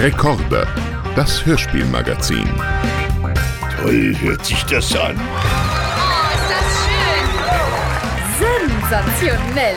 Rekorde, das Hörspielmagazin. Toll hört sich das an. Oh, ist das schön! Sensationell!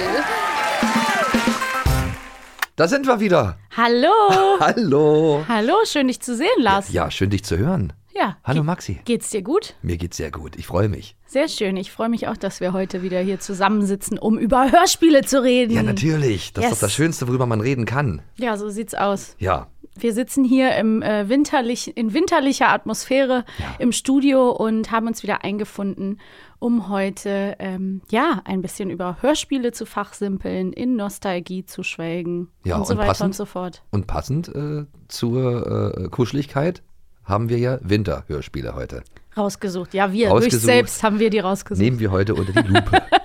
Da sind wir wieder. Hallo. Hallo. Hallo, schön dich zu sehen, Lars. Ja, schön dich zu hören. Ja. Hallo Ge- Maxi. Geht's dir gut? Mir geht's sehr gut. Ich freue mich. Sehr schön. Ich freue mich auch, dass wir heute wieder hier zusammensitzen, um über Hörspiele zu reden. Ja, natürlich. Das Yes. ist doch das Schönste, worüber man reden kann. Ja, so sieht's aus. Ja. Wir sitzen hier im, äh, winterlich, in winterlicher Atmosphäre im Studio und haben uns wieder eingefunden, um heute ähm, ja ein bisschen über Hörspiele zu fachsimpeln, in Nostalgie zu schwelgen Ja, und so und weiter passend- und so fort. Und passend äh, zur äh, Kuscheligkeit haben wir ja Winterhörspiele heute. Rausgesucht. Ja, wir. Rausgesucht. Durch selbst haben wir die rausgesucht. Nehmen wir heute unter die Lupe.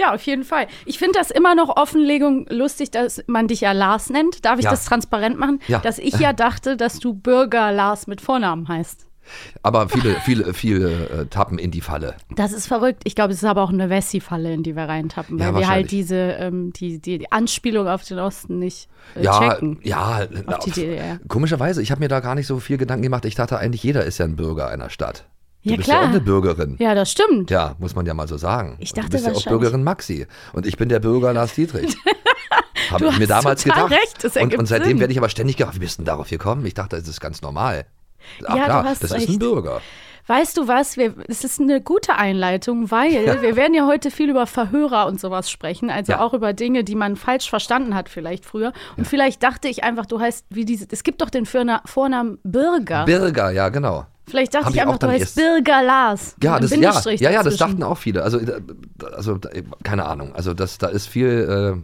Ja, auf jeden Fall. Ich finde das immer noch Offenlegung lustig, dass man dich ja Lars nennt. Darf ich Ja. das transparent machen? Ja. Dass ich ja dachte, dass du Bürger Lars mit Vornamen heißt. Aber viele, viele, viele äh, tappen in die Falle. Das ist verrückt. Ich glaube, es ist aber auch eine Wessi-Falle, in die wir reintappen, Ja, weil wir halt diese, ähm, die, die, die Anspielung auf den Osten nicht äh, Ja, checken. ja. Auf die DDR. Komischerweise, ich habe mir da gar nicht so viel Gedanken gemacht. Ich dachte eigentlich, jeder ist ja ein Bürger einer Stadt. Du Ja, bist klar. ja auch eine Bürgerin. Ja, das stimmt. Ja, muss man ja mal so sagen. Ich dachte du bist ja auch Bürgerin Maxi. Und ich bin der Bürger Lars Dietrich. Habe ich mir damals gedacht. recht, das und, und seitdem Sinn. werde ich aber ständig gefragt, wie bist du denn darauf gekommen? Ich dachte, das ist ganz normal. Ach Ja, du klar, hast das ist ein recht. Bürger. Weißt du was? Wir, es ist eine gute Einleitung, weil wir werden ja heute viel über Verhörer und sowas sprechen, also Ja. auch über Dinge, die man falsch verstanden hat vielleicht früher. Und vielleicht dachte ich einfach, du heißt wie diese. Es gibt doch den Vorna Vornamen Bürger. Bürger, ja, genau. Vielleicht dachte ich einfach, du heißt Bürger Lars. Ja, das, ja, ja, ja, das dachten auch viele. Also, äh, also da- keine Ahnung. Also das, da ist viel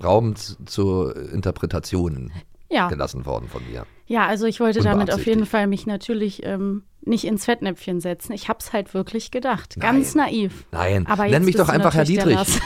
äh, Raum zu Interpretationen Ja. gelassen worden von mir. ja, also ich wollte damit auf jeden. Fall mich natürlich ähm, nicht ins Fettnäpfchen setzen. Ich hab's halt wirklich gedacht. Ganz Nein. naiv. Nein, Aber nenn mich doch einfach Herr Dietrich.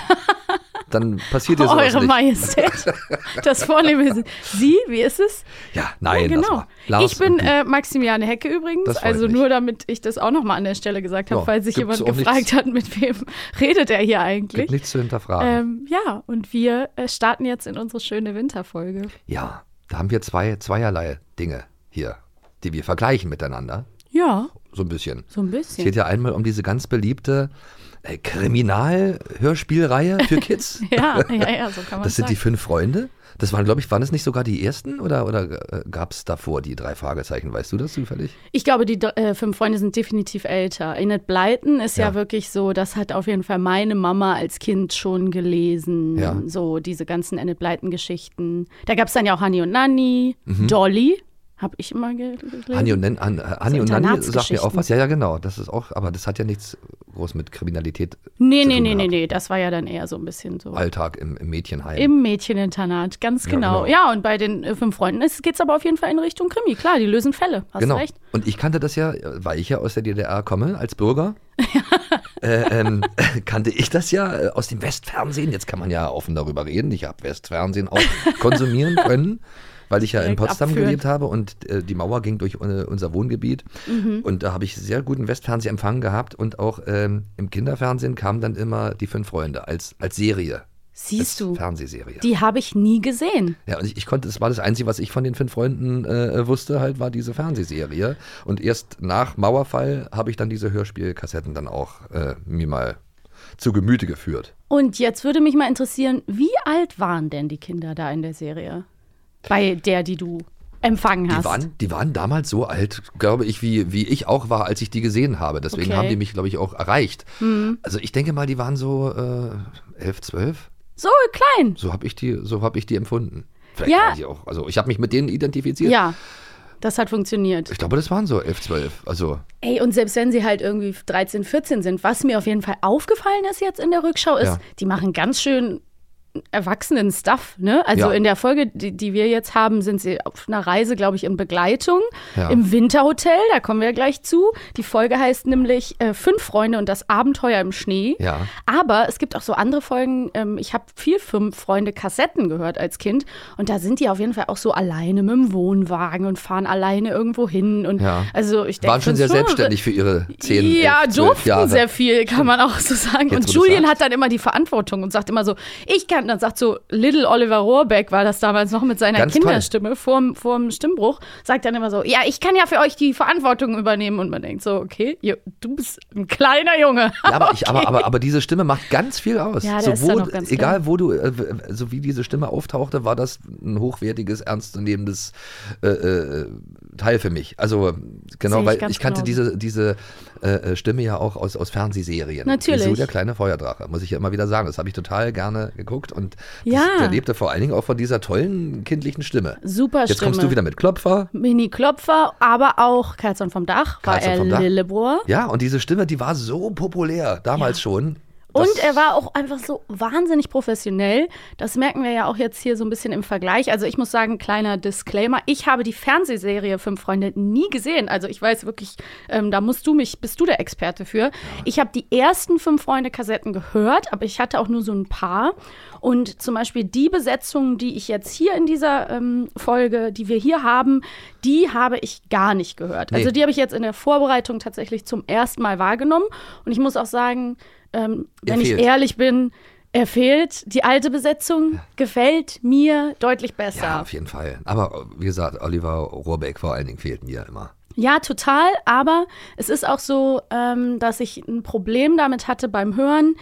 Dann passiert dir sowas Eure nicht. Majestät. Das Vornehme Sie, wie ist es? Ja, nein, ja, genau. Lars ich bin äh, Maximiliane Hecke übrigens. Also nur damit ich das auch nochmal an der Stelle gesagt habe, Ja, falls sich jemand gefragt nichts- hat, mit wem redet er hier Gibt eigentlich. nichts zu hinterfragen. Ähm, ja, und wir äh, starten jetzt in unsere schöne Winterfolge. Ja, da haben wir zwei, zweierlei Dinge hier, die wir vergleichen miteinander. Ja, So ein bisschen. so ein Es bisschen. geht ja einmal um diese ganz beliebte Kriminal-Hörspielreihe für Kids. Ja, ja, ja, so kann man Das sind sagen. die fünf Freunde. Das waren, glaube ich, waren es nicht sogar die ersten oder, oder äh, gab es davor die drei Fragezeichen? Weißt du das zufällig? Ich glaube, die äh, fünf Freunde sind definitiv älter. Enid Blyton ist ja. Ja. wirklich so, das hat auf jeden Fall meine Mama als Kind schon gelesen. Ja. So diese ganzen Enid Blyton-Geschichten. Da gab es dann ja auch Honey und Nanny, Mhm. Dolly, habe ich immer ge gelesen. Hanni und, Nen, Han, äh, Hanni und Nanni sagt mir auch was. Ja, ja, genau. Das ist auch, aber das hat ja nichts groß mit Kriminalität Nee, zu nee, tun nee, nee, gehabt. nee, das war ja dann eher so ein bisschen so. Alltag im, im Mädchenheim. Im Mädcheninternat, ganz Ja, genau. genau. Ja, und bei den äh, fünf Freunden geht es aber auf jeden Fall in Richtung Krimi. Klar, die lösen Fälle. Hast genau. recht. Und ich kannte das ja, weil ich ja aus der DDR komme, als Bürger. äh, ähm, kannte ich das ja äh, aus dem Westfernsehen. Jetzt kann man ja offen darüber reden. Ich habe Westfernsehen auch konsumieren können, weil ich ja in Potsdam abführen. gelebt habe und äh, die Mauer ging durch unser Wohngebiet. Mhm. Und da habe ich sehr guten Westfernsehempfang gehabt und auch ähm, im Kinderfernsehen kamen dann immer die fünf Freunde als, als Serie. Siehst du, Fernsehserie. die habe ich nie gesehen. Ja, und ich, ich konnte, das war das Einzige, was ich von den fünf Freunden äh, wusste, halt, war diese Fernsehserie. Und erst nach Mauerfall habe ich dann diese Hörspielkassetten dann auch äh, mir mal zu Gemüte geführt. Und jetzt würde mich mal interessieren, wie alt waren denn die Kinder da in der Serie? Bei der, die du empfangen hast. Die waren, die waren damals so alt, glaube ich, wie, wie ich auch war, als ich die gesehen habe. Deswegen Okay. Mhm. haben die mich, glaube ich, auch erreicht. Also ich denke mal, die waren so äh, elf, zwölf. so klein. So habe ich die, so habe ich die empfunden. Vielleicht Ja. waren die auch. Also ich habe mich mit denen identifiziert. Ja, das hat funktioniert. Ich glaube, das waren so elf, zwölf. Also Ey, und selbst wenn sie halt irgendwie 13, 14 sind, was mir auf jeden Fall aufgefallen ist jetzt in der Rückschau, ist, Ja. die machen ganz schön erwachsenen Stuff, ne? Also Ja. in der Folge, die, die wir jetzt haben, sind sie auf einer Reise, glaube ich, in Begleitung Ja. im Winterhotel, da kommen wir gleich zu. Die Folge heißt nämlich äh, Fünf Freunde und das Abenteuer im Schnee. Ja. Aber es gibt auch so andere Folgen, ähm, ich habe viel Fünf Freunde Kassetten gehört als Kind und da sind die auf jeden Fall auch so alleine mit dem Wohnwagen und fahren alleine irgendwo hin und also ich denke waren schon sehr selbstständig für ihre zehn, ja, elf, durften Jahre. sehr viel, kann man auch so sagen. Jetzt, und Julian hat dann immer die Verantwortung und sagt immer so, ich kann kannten. Dann sagt so Little Oliver Rohrbeck, war das damals noch mit seiner Ganz toll. Kinderstimme vorm, vorm Stimmbruch, sagt dann immer so, ja, ich kann ja für euch die Verantwortung übernehmen. Und man denkt so, okay, du bist ein kleiner Junge. Ja, aber, ich, aber, aber, aber diese Stimme macht ganz viel aus. Ja, der so, ist ganz egal wo du, äh, so wie diese Stimme auftauchte, war das ein hochwertiges, ernstzunehmendes äh, äh, Teil für mich. Also genau, ich weil ich kannte genauso. diese, diese äh, äh, Stimme ja auch aus, aus Fernsehserien. Natürlich. So der kleine Feuerdrache, muss ich ja immer wieder sagen. Das habe ich total gerne geguckt und Ja. das, der lebte vor allen Dingen auch von dieser tollen kindlichen Stimme. Super Jetzt kommst Stimme. du wieder mit Klopfer. Mini Klopfer, aber auch Karlsson vom Dach war Karlsson er vom Dach. Lillebrohr. Ja, und diese Stimme, die war so populär damals schon. Und er war auch einfach so wahnsinnig professionell. Das merken wir ja auch jetzt hier so ein bisschen im Vergleich. Also ich muss sagen, kleiner Disclaimer. Ich habe die Fernsehserie Fünf Freunde nie gesehen. Also ich weiß wirklich, ähm, da musst du mich, bist du der Experte für. Ich habe die ersten Fünf Freunde Kassetten gehört, aber ich hatte auch nur so ein paar. Und zum Beispiel die Besetzung, die ich jetzt hier in dieser ähm, Folge, die wir hier haben, die habe ich gar nicht gehört. Nee. Also die habe ich jetzt in der Vorbereitung tatsächlich zum ersten Mal wahrgenommen. Und ich muss auch sagen, ähm, wenn ich ehrlich bin, er fehlt. Die alte Besetzung gefällt mir deutlich besser. Ja, auf jeden Fall. Aber wie gesagt, Oliver Rohrbeck vor allen Dingen fehlt mir immer. Ja, total. Aber es ist auch so, ähm, dass ich ein Problem damit hatte beim Hören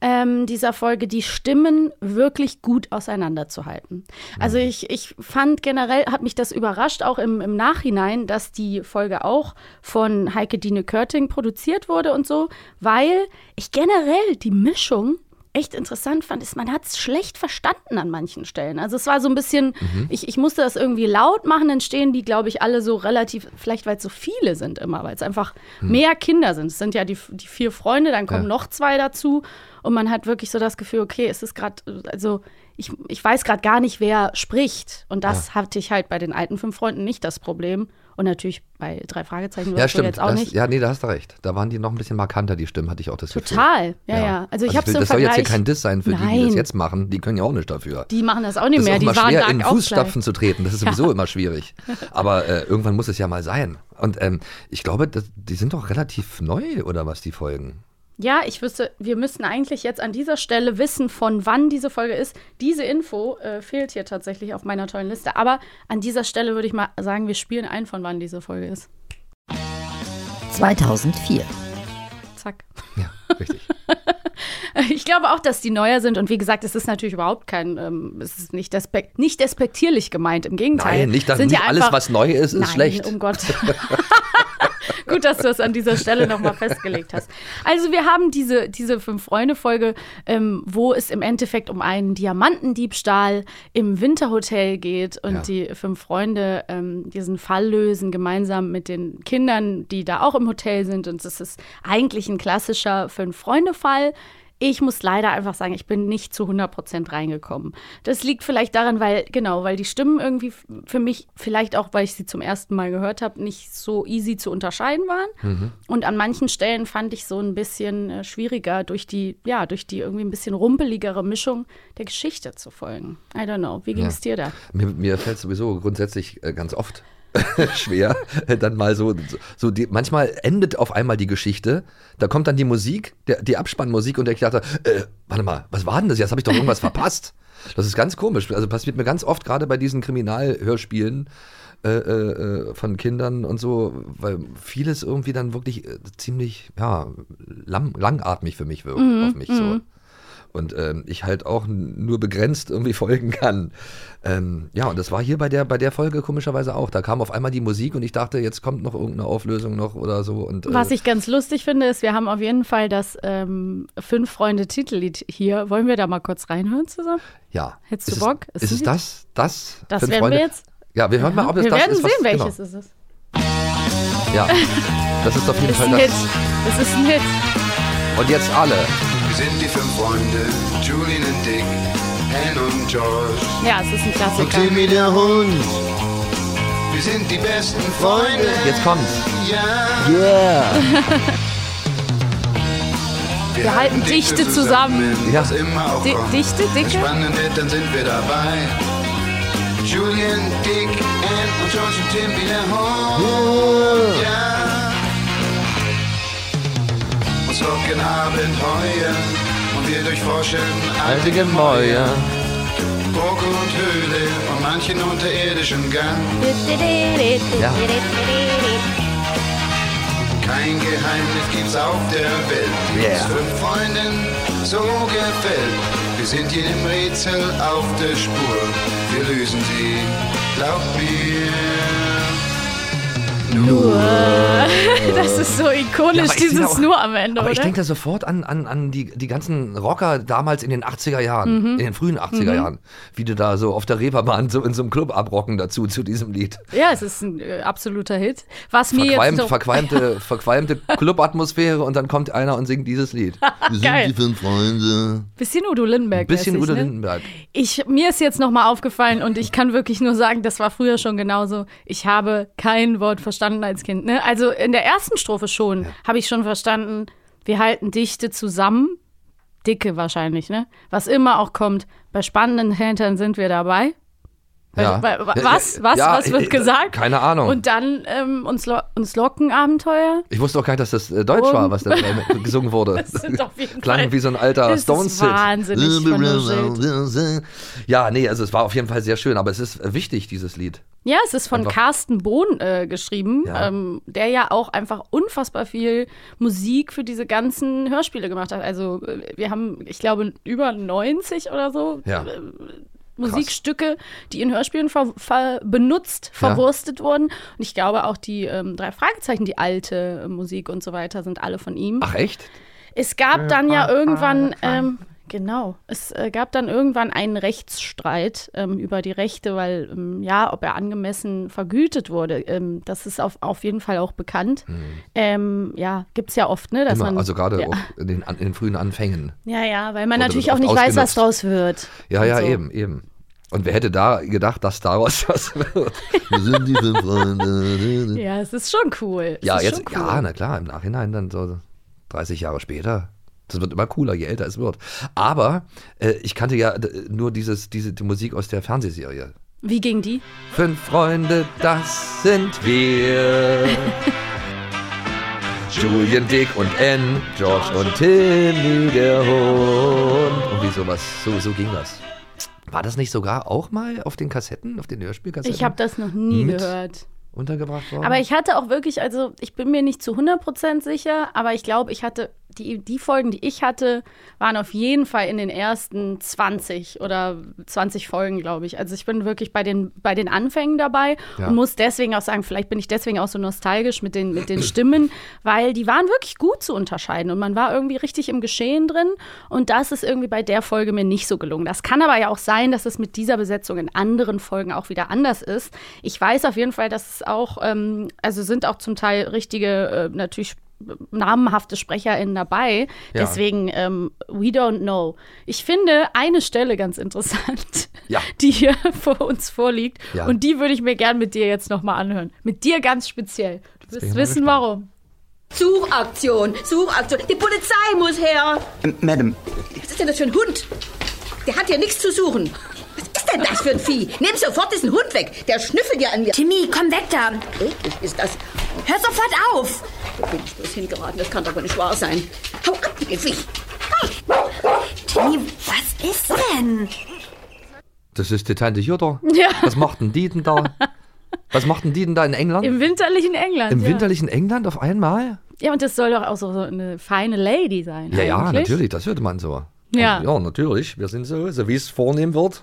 ähm, dieser Folge, die Stimmen wirklich gut auseinanderzuhalten. Also ich, ich fand generell, hat mich das überrascht, auch im, im Nachhinein, dass die Folge auch von Heike Dine Körting produziert wurde und so, weil ich generell die Mischung echt interessant fand, ist, man hat es schlecht verstanden an manchen Stellen. Also es war so ein bisschen, ich, ich musste das irgendwie laut machen, dann stehen die, glaube ich, alle so relativ, vielleicht weil es so viele sind immer, weil es einfach mehr Kinder sind. Es sind ja die, die vier Freunde, dann kommen Ja. noch zwei dazu und man hat wirklich so das Gefühl, okay, es ist gerade, also ich, ich weiß gerade gar nicht, wer spricht. Und das hatte ich halt bei den alten fünf Freunden nicht das Problem. Und natürlich bei drei Fragezeichen Ja, stimmt. jetzt auch das, nicht. ja, nee, da hast du recht. Da waren die noch ein bisschen markanter, die Stimmen, hatte ich auch das Gefühl. Total, ja, ja. Also ich habe will, so Das soll jetzt hier kein Diss sein für die, die das Nein. jetzt machen. Die können ja auch nicht dafür. Die machen das auch nicht das mehr. ist Die auch immer waren schwer, da in Fußstapfen zu treten. Das ist sowieso immer schwierig. Aber äh, irgendwann muss es ja mal sein. Und ähm, ich glaube, das, die sind doch relativ neu, oder was, die Folgen? Ja, ich wüsste, wir müssten eigentlich jetzt an dieser Stelle wissen, von wann diese Folge ist. Diese Info äh, fehlt hier tatsächlich auf meiner tollen Liste. Aber an dieser Stelle würde ich mal sagen, wir spielen ein, von wann diese Folge ist. 2004. Zack. Ja, richtig. Ich glaube auch, dass die neuer sind. Und wie gesagt, es ist natürlich überhaupt kein, ähm, es ist nicht, despek nicht despektierlich gemeint. Im Gegenteil. Nein, nicht, dass Sind nicht alles, einfach- was neu ist, ist Nein, schlecht. um Gott. Gut, dass du das an dieser Stelle nochmal festgelegt hast. Also wir haben diese, diese Fünf-Freunde-Folge, ähm, wo es im Endeffekt um einen Diamantendiebstahl im Winterhotel geht und Ja. die fünf Freunde ähm, diesen Fall lösen, gemeinsam mit den Kindern, die da auch im Hotel sind. Und es ist eigentlich ein klassischer Fünf-Freunde-Fall. Ich muss leider einfach sagen, ich bin nicht zu 100% reingekommen. Das liegt vielleicht daran, weil, genau, weil die Stimmen irgendwie für mich, vielleicht auch, weil ich sie zum ersten Mal gehört habe, nicht so easy zu unterscheiden waren. Und an manchen Stellen fand ich so ein bisschen äh, schwieriger, durch die, ja, durch die irgendwie ein bisschen rumpeligere Mischung der Geschichte zu folgen. I don't know. Wie ging es dir da? Mir, mir fällt sowieso grundsätzlich äh, ganz oft schwer, äh, dann mal so, so die, manchmal endet auf einmal die Geschichte, da kommt dann die Musik, der, die Abspannmusik und ich dachte, äh, warte mal, was war denn das? Jetzt habe ich doch irgendwas verpasst. Das ist ganz komisch. Also passiert mir ganz oft, gerade bei diesen Kriminalhörspielen äh, äh, von Kindern und so, weil vieles irgendwie dann wirklich äh, ziemlich, ja, lang, langatmig für mich wirkt, auf mich so. Und ähm, ich halt auch nur begrenzt irgendwie folgen kann. Ähm, ja, und das war hier bei der, bei der Folge komischerweise auch. Da kam auf einmal die Musik und ich dachte, jetzt kommt noch irgendeine Auflösung noch oder so. Und, äh, Was ich ganz lustig finde, ist, wir haben auf jeden Fall das ähm, Fünf-Freunde-Titellied hier. Wollen wir da mal kurz reinhören zusammen? ja. Hättest du Ist Bock? Es, Ist ist es das? Das? Das Fünf werden Freunde? wir jetzt. Ja, wir hören mal, ob es wir das werden ist. sehen, was, welches genau. ist es. Ja, das ist auf jeden Ist Fall ein das. Hit. Es ist ein Hit. Und jetzt alle. Wir sind die fünf Freunde, Julian und Dick, Anne und George Ja, es ist ein und Klassiker. Timmy der Hund. Wir sind die besten Freunde. Jetzt kommt's. Ja. Yeah. Wir halten Dichte zusammen. Ja. Was immer auch Di kommt. Dichte, Wenn dicke? spannend wird, dann sind wir dabei. Julian, Dick, Anne und George und Timmy der Hund. Ja. Uns locken Abenteuer Und wir durchforschen alte Gemäuer. Burg und Höhle und manchen unterirdischen Gang. Ja. Kein Geheimnis gibt's auf der Welt, die Yeah. fünf Freunden so gefällt. Wir sind jedem Rätsel auf der Spur, wir lösen sie, glaub mir. Das ist so Ja, ikonisch, ich dieses auch- Nur am Ende, Aber ich oder? denke da sofort an, an, an die, die ganzen Rocker damals in den 80er Jahren, Mhm. in den frühen 80er Jahren, wie die da so auf der Reeperbahn so in so einem Club abrocken dazu, zu diesem Lied. ja, es ist ein äh, absoluter Hit. Was mir Verqualmt, jetzt so, verqualmte, verqualmte Clubatmosphäre und dann kommt einer und singt dieses Lied. Wir Geil. sind die fünf Freunde. bisschen Udo Lindenberg. Ein bisschen Udo ne? Lindenberg. Ich, mir ist jetzt nochmal aufgefallen und ich kann wirklich nur sagen, das war früher schon genauso. Ich habe kein Wort verstanden als Kind. Ne? Also in der ersten Strophe schon habe ich schon verstanden, wir halten Dichte zusammen. Dicke wahrscheinlich, ne? Was immer auch kommt. Bei spannenden Hintern sind wir dabei. Ja. Wa- Was? Was? Ja, was wird äh, gesagt? Keine Ahnung. Und dann ähm, uns, lo uns locken Abenteuer. ich wusste auch gar nicht, dass das äh, Deutsch Um- war, was da äh, gesungen wurde. Klang wie so ein alter Stones-Hit. wahnsinnig. Ja, nee, also es war auf jeden Fall sehr schön, aber es ist äh, wichtig, dieses Lied. Ja, es ist von Einfach- Carsten Bohn äh, geschrieben, Ja. ähm, der ja auch einfach unfassbar viel Musik für diese ganzen Hörspiele gemacht hat. Also äh, wir haben, ich glaube, über 90 oder so Ja. äh, Musikstücke, die in Hörspielen ver ver benutzt, Ja. verwurstet wurden. Und ich glaube auch die ähm, drei Fragezeichen, die alte äh, Musik und so weiter, sind alle von ihm. Ach echt? Es gab dann ja irgendwann, ähm, genau, es äh, gab dann irgendwann einen Rechtsstreit ähm, über die Rechte, weil, ähm, ja, ob er angemessen vergütet wurde. Ähm, das ist auf, auf jeden Fall auch bekannt. Ähm, ja, gibt es ja oft, ne? Dass Hm. Immer, man, also gerade ja. auch in den, in den frühen Anfängen. Ja, ja, weil man natürlich auch nicht oft weiß, was ausgenutzt. draus wird. Ja, ja, so. eben, eben. Und wer hätte da gedacht, dass daraus was wird? Sind Freunde. Ja, es ist schon cool. Es Ja, jetzt, schon cool. ja, na klar, im Nachhinein dann so 30 Jahre später. Das wird immer cooler, je älter es wird. Aber äh, ich kannte ja nur dieses, diese die Musik aus der Fernsehserie. Wie ging die? Fünf Freunde, das sind wir. Julian, Dick und Ann, George und Timmy, der Hund. Irgendwie sowas, so, so ging das. War das nicht sogar auch mal auf den Kassetten, auf den Hörspielkassetten Ich habe das noch nie Mit? gehört. Untergebracht worden? Aber ich hatte auch wirklich, also ich bin mir nicht zu 100% sicher, aber ich glaube, ich hatte, die, die Folgen, die ich hatte, waren auf jeden Fall in den ersten 20 oder 20 Folgen, glaube ich. Also ich bin wirklich bei den, bei den Anfängen dabei Ja. und muss deswegen auch sagen, vielleicht bin ich deswegen auch so nostalgisch mit den, mit den Stimmen, weil die waren wirklich gut zu unterscheiden und man war irgendwie richtig im Geschehen drin und das ist irgendwie bei der Folge mir nicht so gelungen. Das kann aber ja auch sein, dass es mit dieser Besetzung in anderen Folgen auch wieder anders ist. Ich weiß auf jeden Fall, dass es auch, ähm, also sind auch zum Teil richtige, äh, natürlich namenhafte SprecherInnen dabei. Ja. Deswegen, ähm, we don't know. Ich finde eine Stelle ganz interessant, Ja. die hier vor uns vorliegt. Ja. Und die würde ich mir gern mit dir jetzt nochmal anhören. Mit dir ganz speziell. Du wirst wissen, gespannt. warum. Suchaktion, Suchaktion. Die Polizei muss her. Ähm, Madam, Was ist denn das für ein Hund? Der hat hier nichts zu suchen. Was ist denn das für ein Vieh? Nimm sofort diesen Hund weg. Der schnüffelt ja an mir. Timmy, komm weg da. Eklig ist das. Hör sofort auf. Wo bin ich bloß hingeraten? Das kann doch wohl nicht wahr sein. Hau ab, ihr Viech. Timmy, was ist denn? Das ist die Tante Jutta. Ja. Was macht denn die denn da? Was macht denn die denn da in England? Im winterlichen England. Im ja. winterlichen England auf einmal? Ja, und das soll doch auch so, so eine feine Lady sein. Ja, ja, natürlich, das hört man so. Ja. Und, ja, natürlich. Wir sind so, so wie es vornehm wird,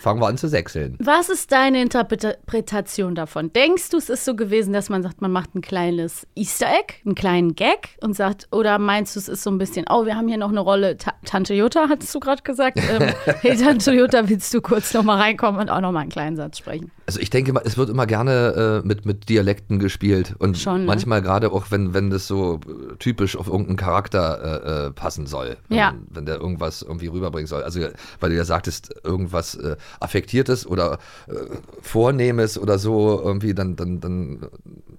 fangen wir an zu sechseln. Was ist deine Interpretation davon? Denkst du, es ist so gewesen, dass man sagt, man macht ein kleines Easter Egg, einen kleinen Gag und sagt, oder meinst du, es ist so ein bisschen, oh, wir haben hier noch eine Rolle, Ta Tante Jutta, hattest du gerade gesagt? Ähm, hey, Tante Jutta, willst du kurz noch mal reinkommen und auch noch mal einen kleinen Satz sprechen? Also ich denke mal, es wird immer gerne äh, mit, mit Dialekten gespielt und Schon, ne? manchmal gerade auch, wenn, wenn das so äh, typisch auf irgendeinen Charakter äh, äh, passen soll. Wenn, Ja. wenn der irgendwas irgendwie rüberbringen soll. Also weil du ja sagtest, irgendwas äh, Affektiertes oder äh, Vornehmes oder so irgendwie, dann, dann, dann,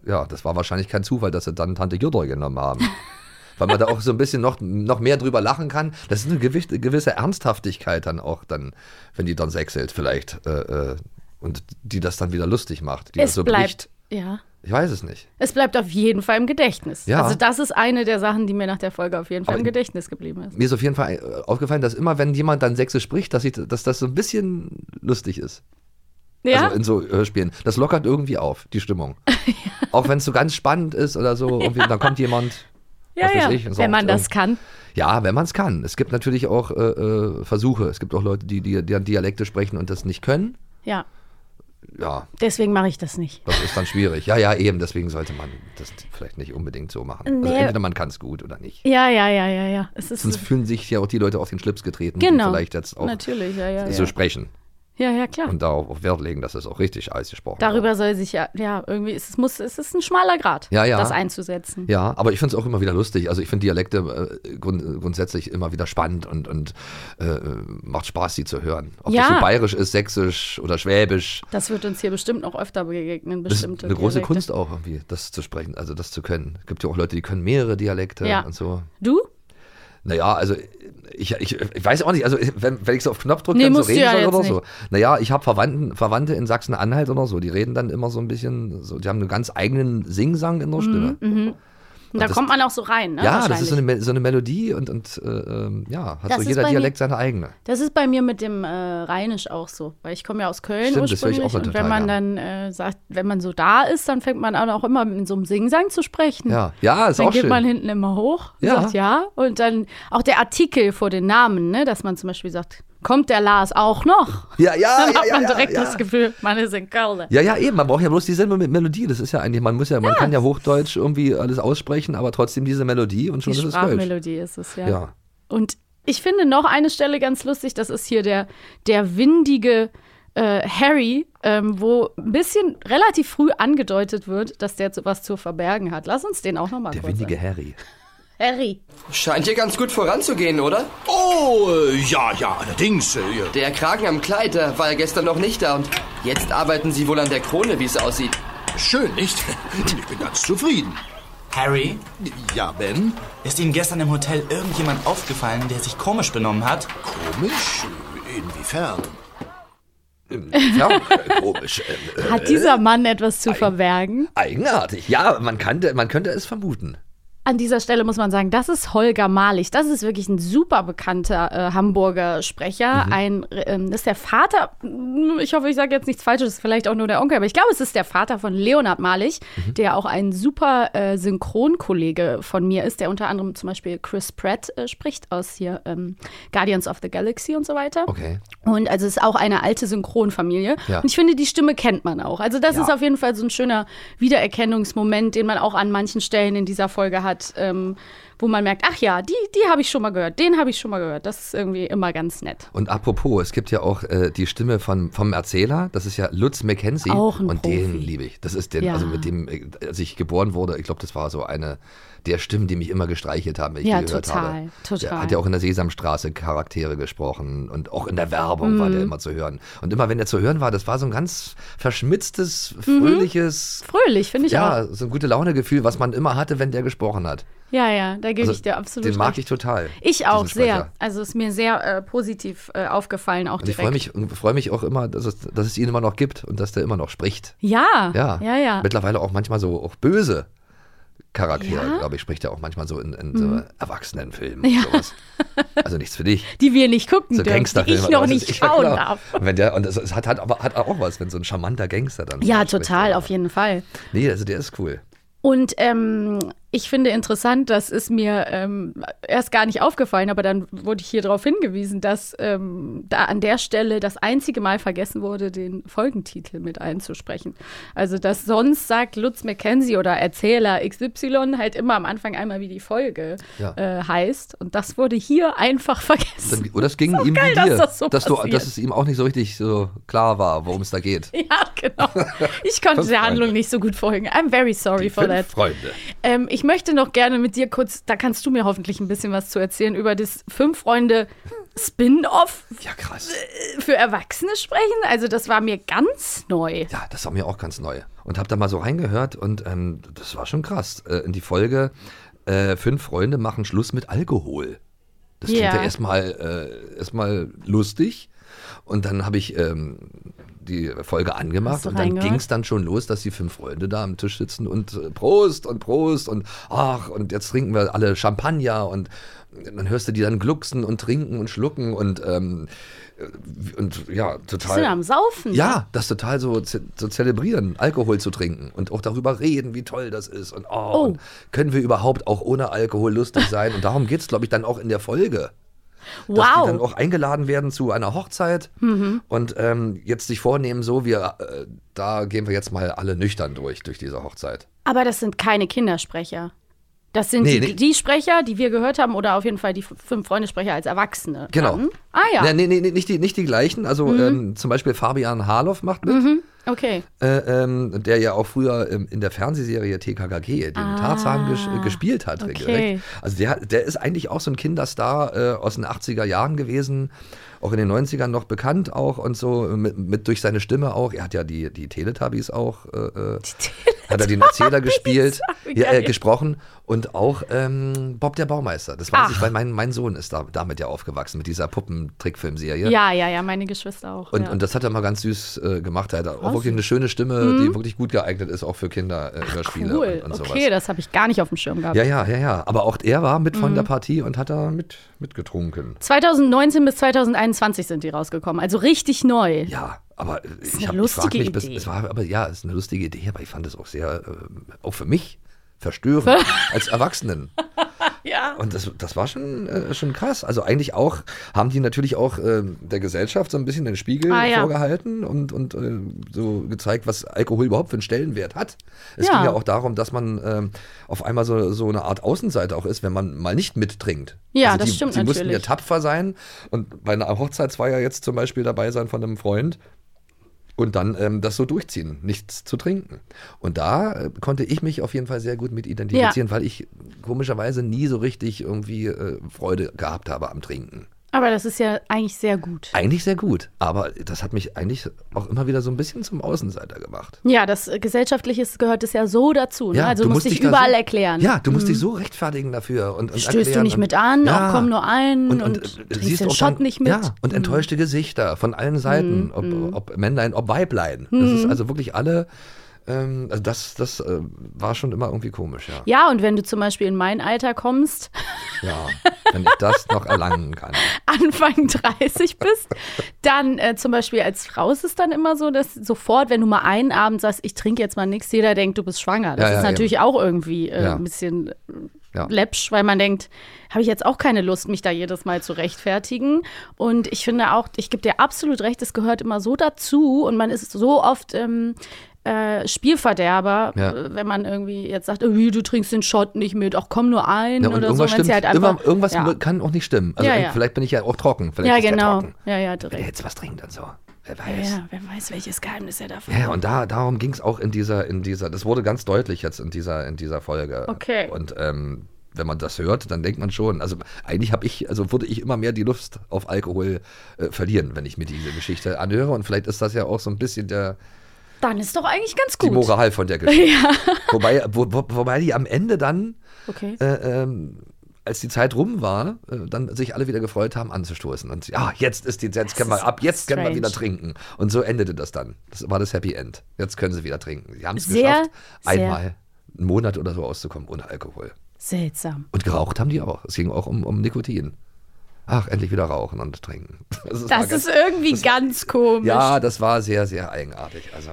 ja, das war wahrscheinlich kein Zufall, dass sie dann Tante Jutta genommen haben. Weil man da auch so ein bisschen noch, noch mehr drüber lachen kann. Das ist eine gewisse, gewisse Ernsthaftigkeit dann auch dann, wenn die dann sechselt vielleicht. Äh, äh, und die das dann wieder lustig macht. Die es so bleibt, bricht. ja, Ich weiß es nicht. Es bleibt auf jeden Fall im Gedächtnis. Ja. Also das ist eine der Sachen, die mir nach der Folge auf jeden Fall Aber im Gedächtnis geblieben ist. Mir ist auf jeden Fall äh, aufgefallen, dass immer, wenn jemand dann Sächsisch spricht, dass, ich, dass das so ein bisschen lustig ist. Ja, Also in so Hörspielen. Das lockert irgendwie auf, die Stimmung. Auch wenn es so ganz spannend ist oder so, irgendwie, dann kommt jemand. ja, was weiß ja. ich, und wenn man sagt das irgend- kann. Ja, wenn man es kann. Es gibt natürlich auch äh, äh, Versuche. Es gibt auch Leute, die, die, die Dialekte sprechen und das nicht können. Ja, Ja, deswegen mache ich das nicht. das ist dann schwierig. Ja, ja, eben. Deswegen sollte man das vielleicht nicht unbedingt so machen. Also Nee. entweder man kann es gut oder nicht. Ja, ja, ja, ja, ja. Sonst fühlen sich ja auch die Leute auf den Schlips getreten, genau. die vielleicht jetzt auch Natürlich, ja, ja, so ja. sprechen Ja, ja, klar. und darauf Wert legen, dass es auch richtig ausgesprochen Darüber soll sich ja, ja, irgendwie, es muss, es ist ein schmaler Grad, Ja, ja. das einzusetzen. Ja, aber ich finde es auch immer wieder lustig. Also ich finde Dialekte äh, grund, grundsätzlich immer wieder spannend und, und äh, macht Spaß, sie zu hören. Ob Ja. das so bayerisch ist, sächsisch oder schwäbisch. Das wird uns hier bestimmt noch öfter begegnen, Das ist bestimmte eine große Dialekte. Kunst auch irgendwie, das zu sprechen, also das zu können. Es gibt ja auch Leute, die können mehrere Dialekte Ja. und so. Du? Naja, also ich, ich, ich weiß auch nicht, also wenn, wenn ich so auf Knopf drücke, Nee, dann so reden ja soll oder nicht. so. Naja, ich habe Verwandten, Verwandte in Sachsen-Anhalt oder so, die reden dann immer so ein bisschen, so, die haben einen ganz eigenen Singsang in der Stimme. Und da das- kommt man auch so rein, ne? Ja, das ist so eine, so eine Melodie und, und äh, ähm, ja, hat Das so jeder bei mir- Dialekt seine eigene. Das ist bei mir mit dem äh, Rheinisch auch so, weil ich komme ja aus Köln Stimmt, das höre ich ursprünglich auch und wenn man dann äh, sagt, wenn man so da ist, dann fängt man an auch immer in so einem Singsang zu sprechen. Ja, ja, ist Dann auch geht schön. man hinten immer hoch und Ja. sagt ja. Und dann auch der Artikel vor den Namen, ne, dass man zum Beispiel sagt, kommt der Lars auch noch? ja, ja, Dann ja, hat ja, man direkt ja. das Gefühl, man ist in Köln. Ja, ja, eben. Man braucht ja bloß dieselbe Me- Melodie. Das ist ja eigentlich, man muss ja, man kann ja Hochdeutsch irgendwie alles aussprechen, aber trotzdem diese Melodie und schon Die ist es Kölsch. Sprachmelodie ist es, ja. Ja. Und ich finde noch eine Stelle ganz lustig, das ist hier der, der windige äh, Harry, ähm, wo ein bisschen relativ früh angedeutet wird, dass der was zu verbergen hat. Lass uns den auch nochmal Der kurz windige sagen. Harry. Harry. Scheint hier ganz gut voranzugehen, oder? Oh, äh, ja, ja, allerdings. Äh, ja. Der Kragen am Kleid, der war ja gestern noch nicht da und jetzt arbeiten Sie wohl an der Krone, wie es aussieht. schön, nicht? Ich bin ganz zufrieden. Harry, Ja, Ben? ist Ihnen gestern im Hotel irgendjemand aufgefallen, der sich komisch benommen hat? Komisch? Inwiefern? Ja, äh, komisch. Äh, Hat dieser Mann etwas zu verbergen? eigenartig. Ja, man, kannte, man könnte es vermuten. An dieser Stelle muss man sagen, das ist Holger Malich. Das ist wirklich ein super bekannter äh, Hamburger Sprecher. Mhm. Ein, ähm, das ist der Vater, hm, ich hoffe, ich sage jetzt nichts Falsches, ist vielleicht auch nur der Onkel, aber ich glaube, es ist der Vater von Leonhard Malich, Mhm. der auch ein super äh, Synchronkollege von mir ist, der unter anderem zum Beispiel Chris Pratt äh, spricht aus hier ähm, Guardians of the Galaxy und so weiter. Okay. Und also es ist auch eine alte Synchronfamilie. Ja. Und ich finde, die Stimme kennt man auch. Also das Ja. ist auf jeden Fall so ein schöner Wiedererkennungsmoment, den man auch an manchen Stellen in dieser Folge hat, ähm, wo man merkt, ach ja, die, die habe ich schon mal gehört, den habe ich schon mal gehört. Das ist irgendwie immer ganz nett. Und apropos, es gibt ja auch äh, die Stimme von, vom Erzähler, das ist ja Lutz McKenzie. Auch ein Und Profi. den liebe ich. Das ist den, Ja. also mit dem, äh, als ich geboren wurde, ich glaube, das war so eine der Stimmen, die mich immer gestreichelt haben, wenn ich Ja, die gehört total, habe. total. Der hat ja auch in der Sesamstraße Charaktere gesprochen und auch in der Werbung war Mhm. der immer zu hören. Und immer wenn er zu hören war, das war so ein ganz verschmitztes, fröhliches, Fröhlich, finde Mhm. ich ja, auch. so ein gute Laune-Gefühl, was man immer hatte, wenn der gesprochen hat. Ja, ja, da gebe Also, ich dir absolut Den mag recht. ich total. Ich auch sehr. Also ist mir sehr äh, positiv äh, aufgefallen, auch Und ich direkt. freue mich, freue mich auch immer, dass es, dass es ihn immer noch gibt und dass der immer noch spricht. Ja, Ja, ja, ja. Mittlerweile auch manchmal so auch böse Charaktere, Ja? Mhm. glaube ich, spricht er auch manchmal so in, in so Erwachsenenfilmen und sowas. Also nichts für dich. Die wir nicht gucken So dürfen, die ich noch nicht ich. Ja, schauen genau. darf. Und wenn der, und es, es hat, hat, aber, hat auch was, wenn so ein charmanter Gangster dann. Ja, spricht. total, auf jeden Fall. Nee, also der ist cool. Und ähm, ich finde interessant, das ist mir ähm, erst gar nicht aufgefallen, aber dann wurde ich hier darauf hingewiesen, dass ähm, da an der Stelle das einzige Mal vergessen wurde, den Folgentitel mit einzusprechen. Also, dass sonst sagt Lutz McKenzie oder Erzähler XY halt immer am Anfang einmal, wie die Folge Ja. äh, heißt. Und das wurde hier einfach vergessen. Dann, oder es ging auch ihm geil, wie dir, dass das so dass, du, dass es ihm auch nicht so richtig so klar war, worum es da geht. Ja, genau. Ich konnte der. Handlung nicht so gut folgen. I'm very sorry for Fünf that. Freunde. Ähm, ich möchte noch gerne mit dir kurz, da kannst du mir hoffentlich ein bisschen was zu erzählen, über das Fünf Freunde Spin-off Ja, krass. für Erwachsene sprechen. Also das war mir ganz neu. Ja, das war mir auch ganz neu. Und hab da mal so reingehört und ähm, das war schon krass. Äh, in die Folge äh, Fünf Freunde machen Schluss mit Alkohol. Das klingt Ja. ja, erstmal äh, erstmal lustig. Und dann habe ich ähm, die Folge angemacht und dann ging es dann schon los, dass die fünf Freunde da am Tisch sitzen und äh, Prost und Prost und ach, und jetzt trinken wir alle Champagner und dann hörst du die dann glucksen und trinken und schlucken und, ähm, und ja, total. sind am Saufen. Ja, das total so ze so zelebrieren, Alkohol zu trinken und auch darüber reden, wie toll das ist und, oh, Oh. und können wir überhaupt auch ohne Alkohol lustig sein und darum geht es, glaube ich, dann auch in der Folge. Dass die dann Wow. auch eingeladen werden zu einer Hochzeit Mhm. und ähm, jetzt sich vornehmen, so, wir, äh, da gehen wir jetzt mal alle nüchtern durch, durch diese Hochzeit. Aber das sind keine Kindersprecher. Das sind Nee, die, nee. die Sprecher, die wir gehört haben, oder auf jeden Fall die fünf Freunde-Sprecher als Erwachsene. Genau. Dann. Ah ja. Nee, nee, nee, nicht, die, nicht die gleichen. Also ähm, zum Beispiel Fabian Harloff macht mit. Mhm. Okay. äh, ähm, der ja auch früher ähm, in der Fernsehserie TKKG den Tarzan ges äh, gespielt hat. Ah, okay. regelrecht. Also der, der ist eigentlich auch so ein Kinderstar äh, aus den 80er Jahren gewesen, auch in den 90ern noch bekannt auch und so, mit, mit durch seine Stimme auch. Er hat ja die, die Teletubbies auch, äh, äh, hat er den Erzähler gespielt, ja, äh, gesprochen und auch ähm, Bob der Baumeister. Das weiß Ach. ich, weil mein, mein Sohn ist da, damit ja aufgewachsen, mit dieser Puppentrickfilmserie. Ja, ja, ja, meine Geschwister auch. Und, ja. und das hat er mal ganz süß äh, gemacht. Er hat auch Was? wirklich eine schöne Stimme, die wirklich gut geeignet ist, auch für Kinder äh, Hörspiele cool. und, und sowas. okay, das habe ich gar nicht auf dem Schirm gehabt. Ja, ja, ja, ja. Aber auch er war mit Mhm. von der Partie und hat da mit, mitgetrunken. 2019 bis 2021 sind die rausgekommen, also richtig neu. Ja, aber äh, ist ich, hab, ich mich, bis, Idee. es war, aber ja, es ist eine lustige Idee, aber ich fand es auch sehr, äh, auch für mich verstörend als Erwachsenen. Ja. Und das, das war schon, äh, schon krass. Also eigentlich auch, haben die natürlich auch äh, der Gesellschaft so ein bisschen den Spiegel Ah, ja. vorgehalten und, und äh, so gezeigt, was Alkohol überhaupt für einen Stellenwert hat. Es Ja. ging ja auch darum, dass man ähm, auf einmal so, so eine Art Außenseiter auch ist, wenn man mal nicht mittrinkt. Ja, also das die, stimmt Sie mussten ja natürlich. tapfer sein und bei einer Hochzeitsfeier jetzt zum Beispiel dabei sein von einem Freund und dann ähm, das so durchziehen, nichts zu trinken. Und da äh, konnte ich mich auf jeden Fall sehr gut mit identifizieren, weil ich komischerweise nie so richtig irgendwie äh, Freude gehabt habe am Trinken. Aber das ist ja eigentlich sehr gut. Eigentlich sehr gut, aber das hat mich eigentlich auch immer wieder so ein bisschen zum Außenseiter gemacht. Ja, das Gesellschaftliche gehört es ja so dazu. Ne? also du musst dich da überall so, erklären. Ja, du musst Mhm. dich so rechtfertigen dafür. Und, und Stößt du nicht und, mit an, ja, auch komm nur ein und, und, und, siehst den auch dann, nicht mit. Mhm. Ja, und enttäuschte Gesichter von allen Seiten, ob, ob Männlein, ob Weiblein. Das Mhm. ist also wirklich alle, ähm, also das, das äh, war schon immer irgendwie komisch, ja. Ja, und wenn du zum Beispiel in mein Alter kommst, Ja, wenn ich das noch erlangen kann. Anfang 30 bist, dann äh, zum Beispiel als Frau ist es dann immer so, dass sofort, wenn du mal einen Abend sagst, ich trinke jetzt mal nichts, jeder denkt, du bist schwanger. Das Ja, ja, ist natürlich auch irgendwie äh, Ja. ein bisschen äh, Ja. läppsch, weil man denkt, habe ich jetzt auch keine Lust, mich da jedes Mal zu rechtfertigen. Und ich finde auch, ich gebe dir absolut recht, es gehört immer so dazu und man ist so oft ähm, äh, Spielverderber, Ja. äh, wenn man irgendwie jetzt sagt, oh, du trinkst den Shot nicht mit, ach komm nur ein Ja, oder so, irgendwas sie stimmt, halt einfach. immer, irgendwas ja. kann auch nicht stimmen. Also vielleicht bin ich ja auch trocken. Ja, genau. trocken. Ja, ja, Wenn er direkt. jetzt was trinkt und so. Wer weiß. ja, wer weiß, welches Geheimnis er davon Ja, und da, darum ging es auch in dieser, in dieser, das wurde ganz deutlich jetzt in dieser, in dieser Folge. Okay. Und ähm, wenn man das hört, dann denkt man schon, also eigentlich habe ich, also würde ich immer mehr die Lust auf Alkohol äh, verlieren, wenn ich mir diese Geschichte anhöre. Und vielleicht ist das ja auch so ein bisschen der, Dann ist doch eigentlich ganz die gut. Moral von der Geschichte. Ja. Wobei, wo, wo, wobei die am Ende dann, Okay. äh, ähm, als die Zeit rum war, äh, dann sich alle wieder gefreut haben, anzustoßen. Und ja, jetzt ist die, jetzt können wir ist ab, jetzt können wir strange. wieder trinken. Und so endete das dann. Das war das Happy End. Jetzt können sie wieder trinken. Sie haben es geschafft, sehr- einmal einen Monat oder so auszukommen ohne Alkohol. Seltsam. Und geraucht haben die auch. Es ging auch um, um Nikotin. Ach, endlich wieder rauchen und trinken. Das, war Das ganz- ist irgendwie ganz komisch. Ja, das war sehr, sehr eigenartig. Also.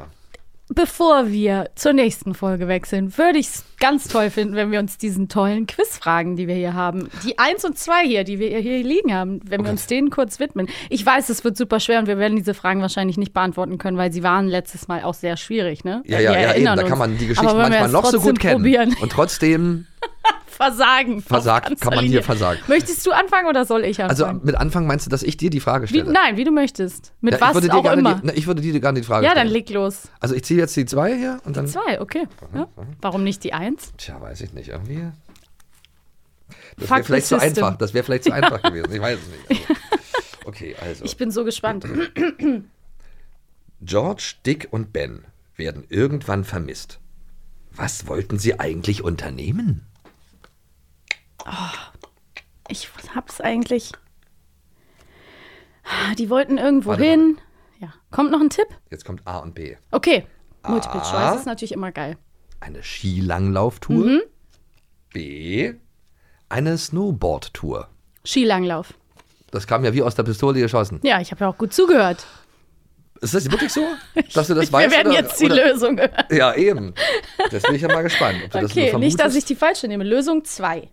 Bevor wir zur nächsten Folge wechseln, würde ich es ganz toll finden, wenn wir uns diesen tollen Quizfragen, die wir hier haben, die eins und zwei hier, die wir hier liegen haben, wenn wir uns denen kurz widmen. Ich weiß, es wird super schwer und wir werden diese Fragen wahrscheinlich nicht beantworten können, weil sie waren letztes Mal auch sehr schwierig, ne? Ja, Wir ja, ja, eben. Da kann man die Geschichte manchmal noch so gut kennen. Probieren. Und trotzdem Versagen. versagt, kann man hier versagen. Möchtest du anfangen oder soll ich Also anfangen? mit Anfang meinst du, dass ich dir die Frage wie, stelle? nein, wie du möchtest. Mit Ja, was auch immer. Die, na, ich würde dir gerne die Frage ja, stellen. dann leg los. Also ich ziehe jetzt die zwei hier und dann. Zwei, okay. Ja. Warum nicht die eins? Tja, weiß ich nicht. Irgendwie. Das wäre vielleicht zu system. einfach. Das wäre vielleicht zu einfach gewesen. Ich weiß es nicht. Also, okay, also. Ich bin so gespannt. George, Dick und Ben werden irgendwann vermisst. Was wollten sie eigentlich unternehmen? Ich hab's eigentlich. Die wollten irgendwo Warte, hin. Ja. Kommt noch ein Tipp? Jetzt kommt A und B. Okay. Multiple A. Choice ist natürlich immer geil. Eine Skilanglauftour. Mhm. B. Eine Snowboard-Tour. Skilanglauf. Das kam ja wie aus der Pistole geschossen. Ja, ich habe ja auch gut zugehört. Ist das wirklich so, dass du das Wir weißt? werden oder, jetzt die oder? Lösung hören. Ja, eben. Das bin ich ja mal gespannt, ob du das nur Okay, nicht, dass vermutest. ich die falsche nehme. Lösung 2.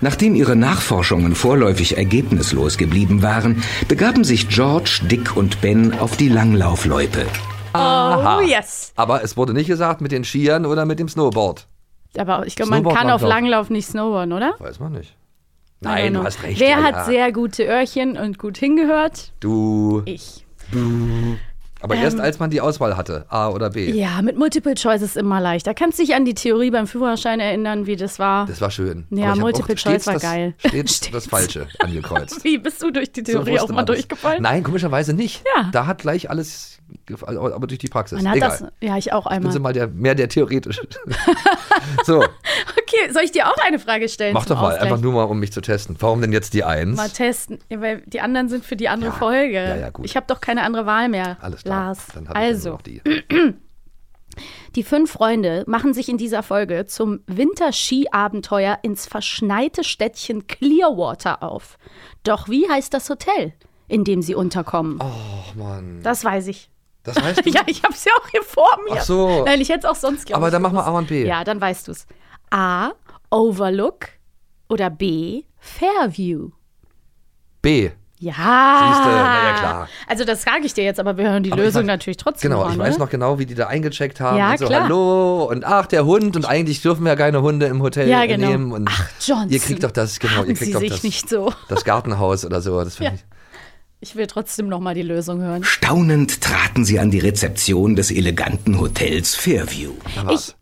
Nachdem ihre Nachforschungen vorläufig ergebnislos geblieben waren, begaben sich George, Dick und Ben auf die Langlaufloipe. Aha. Oh, yes. Aber es wurde nicht gesagt mit den Skiern oder mit dem Snowboard. Aber ich glaube, man kann auf. Langlauf nicht snowboarden, oder? Weiß man nicht. Nein, du hast recht. Wer ja, hat ja. sehr gute Öhrchen und gut hingehört? Du. Ich. Aber Ähm, erst als man die Auswahl hatte, A oder B. Ja, mit Multiple Choice ist immer leicht. Da kannst du dich an die Theorie beim Führerschein erinnern, wie das war. Das war schön. Ja, Multiple Choice war das, geil. Stets, Stets. das Falsche angekreuzt. Wie bist du durch die So Theorie wusste auch mal durchgefallen? Nein, komischerweise nicht. Ja. Da hat gleich alles, gef- aber durch die Praxis. Man hat Egal. das, ja, ich auch Ich bin einmal. so mal der, mehr der theoretische. so, Okay, soll ich dir auch eine Frage stellen? mach doch mal, Ausgleich? einfach nur mal, um mich zu testen. Warum denn jetzt die Eins? Mal testen, ja, weil die anderen sind für die andere Folge. ja, ja, gut. Ich habe doch keine andere Wahl mehr. Alles klar. Lars. Dann hab ich ja also, nur noch die. die fünf Freunde machen sich in dieser Folge zum Winterski-Abenteuer ins verschneite Städtchen Clearwater auf. Doch wie heißt das Hotel, in dem sie unterkommen? Oh Mann. Das weiß ich. Das weißt du? Ja, ich habe es ja auch hier vor mir. Ach so. Nein, ich hätte es auch sonst glaub Aber ich, dann mach mal. A und B. Ja, dann weißt du es. A. Overlook oder B. Fairview. B. Ja. Siehste, na ja, klar. Also das sage ich dir jetzt, aber wir hören die Aber ich Lösung weiß- natürlich trotzdem Genau, ich ne? weiß noch genau, wie die da eingecheckt haben. Ja, und so, klar. hallo und ach, der Hund und eigentlich dürfen wir ja keine Hunde im Hotel Ja, genau. nehmen. Und Ach, Johnson. Ihr kriegt doch das, genau, Haben ihr kriegt Sie doch sich das, nicht so. das Gartenhaus oder so. Das finde Ja. Ich will trotzdem noch mal die Lösung hören. Staunend traten sie an die Rezeption des eleganten Hotels Fairview. ich. War's.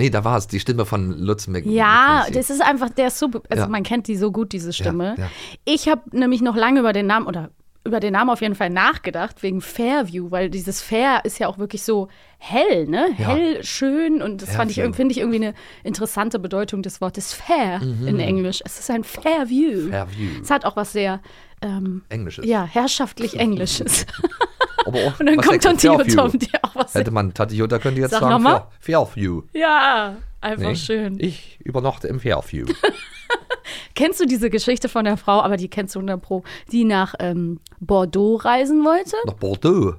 Nee, da war es, die Stimme von Lutz Mc Ja, McKenzie. das ist einfach, der ist so, also Ja. man kennt die so gut, diese Stimme. ja. Ich habe nämlich noch lange über den Namen oder über den Namen auf jeden Fall nachgedacht, wegen Fairview, weil dieses Fair ist ja auch wirklich so hell, ne? Ja. Hell, schön und das fand ich, finde ich irgendwie eine interessante Bedeutung des Wortes Fair Mhm. in Englisch. Es ist ein Fairview. Fairview. Es hat auch was sehr, ähm, Englisches. ja, herrschaftlich Englisches. Aber auch und dann kommt Tante Fairview? Tom, die auch was Hätte man, Tante Jutta könnte jetzt Sag sagen. Fair, Fairview. Ja, einfach Nee, schön. Ich übernachte im Fairview. Kennst du diese Geschichte von der Frau, aber die kennst du 100 Pro, die nach ähm, Bordeaux reisen wollte Nach Bordeaux.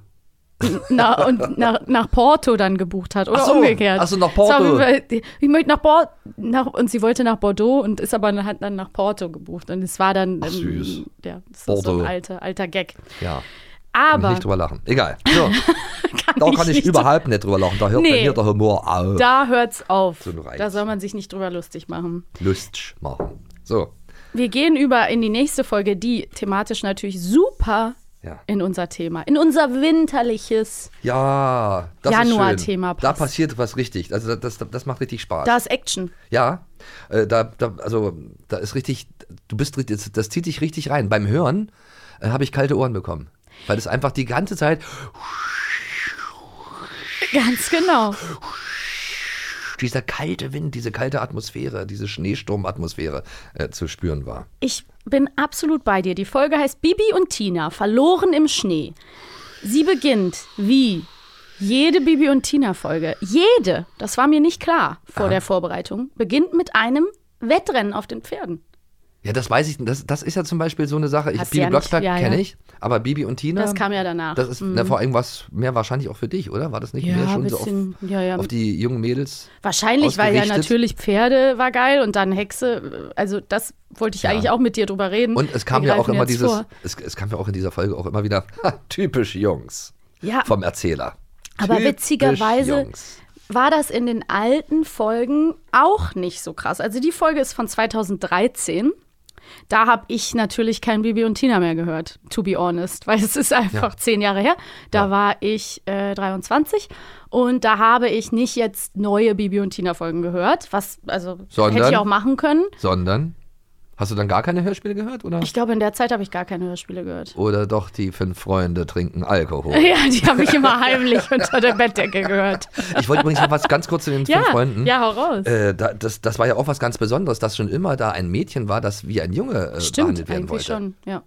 Na, und nach, nach Porto dann gebucht hat oder Ach so, umgekehrt. ach so, nach Porto. Fall- Ich möchte nach Porto nach, und sie wollte nach Bordeaux und ist aber hat dann nach Porto gebucht und es war dann Ach, ähm, süß. ja, das ist so ein Bordeaux. alter alter Gag. Ja. Kann ich Aber nicht drüber lachen. Egal. So. da ich kann ich nicht überhaupt nicht drüber lachen. Da hört bei Nee. mir der Humor auf. da hört's auf. So. Da soll man sich nicht drüber lustig machen. Lustsch machen. So. Wir gehen über in die nächste Folge, die thematisch natürlich super Ja. in unser Thema, in unser winterliches Ja, Januar-Thema schön. Da passt. passiert was richtig. Also das, das, das macht richtig Spaß. Da ist Action. Ja, äh, da, da, also da ist richtig, du bist das, das zieht dich richtig rein. Beim Hören äh, habe ich kalte Ohren bekommen. Weil es einfach die ganze Zeit Ganz genau. Dieser kalte Wind, diese kalte Atmosphäre, diese Schneesturmatmosphäre äh, zu spüren war. Ich bin absolut bei dir. Die Folge heißt Bibi und Tina, verloren im Schnee. Sie beginnt wie jede Bibi und Tina-Folge. Jede, das war mir nicht klar vor der Vorbereitung, beginnt mit einem Wettrennen auf den Pferden. Ja, das weiß ich. Das, das ist ja zum Beispiel so eine Sache. Ich, Hast Bibi ja Blocksberg ja, kenne ja. ich, aber Bibi und Tina. Das kam ja danach. Das ist Mhm. na, vor allem was mehr wahrscheinlich auch für dich, oder? War das nicht mehr Ja, schon ein so auf, bisschen, ja, ja. auf die jungen Mädels? Wahrscheinlich, weil ja natürlich Pferde war geil und dann Hexe. Also das wollte ich eigentlich auch mit dir drüber reden. Und es kam Wir ja auch immer dieses, es, es kam ja auch in dieser Folge auch immer wieder, typisch Jungs Ja, vom Erzähler. Aber Typisch witzigerweise Jungs. war das in den alten Folgen auch nicht so krass. Also die Folge ist von 2013. Da habe ich natürlich kein Bibi und Tina mehr gehört, to be honest, weil es ist einfach Ja. zehn Jahre her. Da war ich äh, 23 und da habe ich nicht jetzt neue Bibi und Tina Folgen gehört, was also Sondern? hätte ich auch machen können. Sondern, hast du dann gar keine Hörspiele gehört, oder? Ich glaube, in der Zeit habe ich gar keine Hörspiele gehört. Oder doch die fünf Freunde trinken Alkohol. Ja, die habe ich immer heimlich unter der Bettdecke gehört. Ich wollte übrigens noch was ganz kurz zu den Ja, fünf Freunden. ja, hau raus. Äh, da, das, das war ja auch was ganz Besonderes, dass schon immer da ein Mädchen war, das wie ein Junge äh, Stimmt, behandelt werden eigentlich wollte. schon, ja.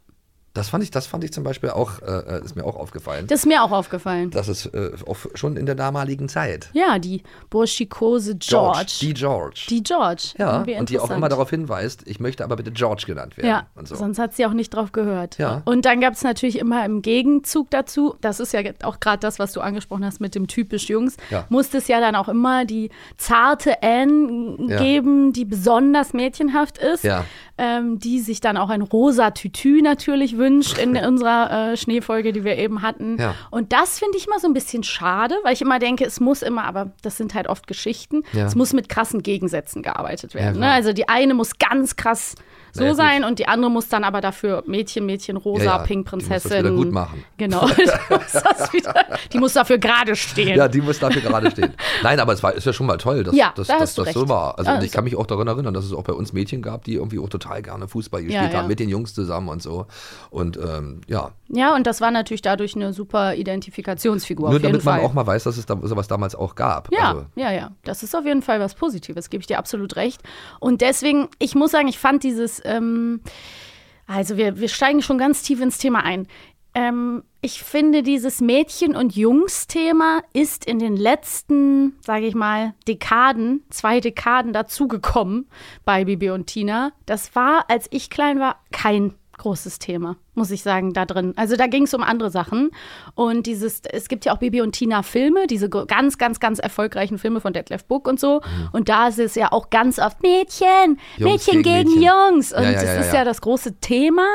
Das fand ich, das fand ich zum Beispiel auch, äh, ist mir auch aufgefallen. Das ist mir auch aufgefallen. Das ist äh, auch schon in der damaligen Zeit. Ja, die burschikose George. Die George. Die George. Ja, und die auch immer darauf hinweist, ich möchte aber bitte George genannt werden. Ja, und so. sonst hat sie auch nicht drauf gehört. Ja. Und dann gab es natürlich immer im Gegenzug dazu, das ist ja auch gerade das, was du angesprochen hast mit dem typisch Jungs, Ja. musste es ja dann auch immer die zarte Anne Ja. geben, die besonders mädchenhaft ist, Ja. Ähm, die sich dann auch ein rosa Tütü natürlich wünscht in unserer äh, Schneefolge, die wir eben hatten. Ja. Und das finde ich immer so ein bisschen schade, weil ich immer denke, es muss immer, aber das sind halt oft Geschichten, Ja. es muss mit krassen Gegensätzen gearbeitet Ja, werden. klar. ne? Also die eine muss ganz krass so ja, gut. sein und die andere muss dann aber dafür Mädchen, Mädchen, rosa, Ja, ja, Pink, die muss das Prinzessin. wieder gut machen. Genau. die, muss wieder, die muss dafür gerade stehen. Ja, die muss dafür gerade stehen. Nein, aber es war, ist ja schon mal toll, dass, Ja, dass, da dass das so recht. war. Also Ja, ich kann mich auch daran erinnern, dass es auch bei uns Mädchen gab, die irgendwie auch total gerne Fußball gespielt Ja, haben, mit den Jungs zusammen und so. Und ähm, ja, Ja, und das war natürlich dadurch eine super Identifikationsfigur nur damit man Fall. auch mal weiß, dass es da, sowas damals auch gab. Ja, Also, ja, ja. Das ist auf jeden Fall was Positives, gebe ich dir absolut recht. Und deswegen, ich muss sagen, ich fand dieses, ähm, also wir, wir steigen schon ganz tief ins Thema ein. Ähm, ich finde, dieses Mädchen- und Jungs-Thema ist in den letzten, sage ich mal, Dekaden, zwei Dekaden dazugekommen bei Bibi und Tina. Das war, als ich klein war, kein großes Thema, muss ich sagen, da drin. Also da ging es um andere Sachen. Und dieses, es gibt ja auch Bibi und Tina Filme, diese ganz, ganz, ganz erfolgreichen Filme von Detlef Book und so. Und da ist es ja auch ganz oft Mädchen, Jungs Mädchen gegen Mädchen. Jungs. Und Ja, ja, das ja, ist ja. das große Thema.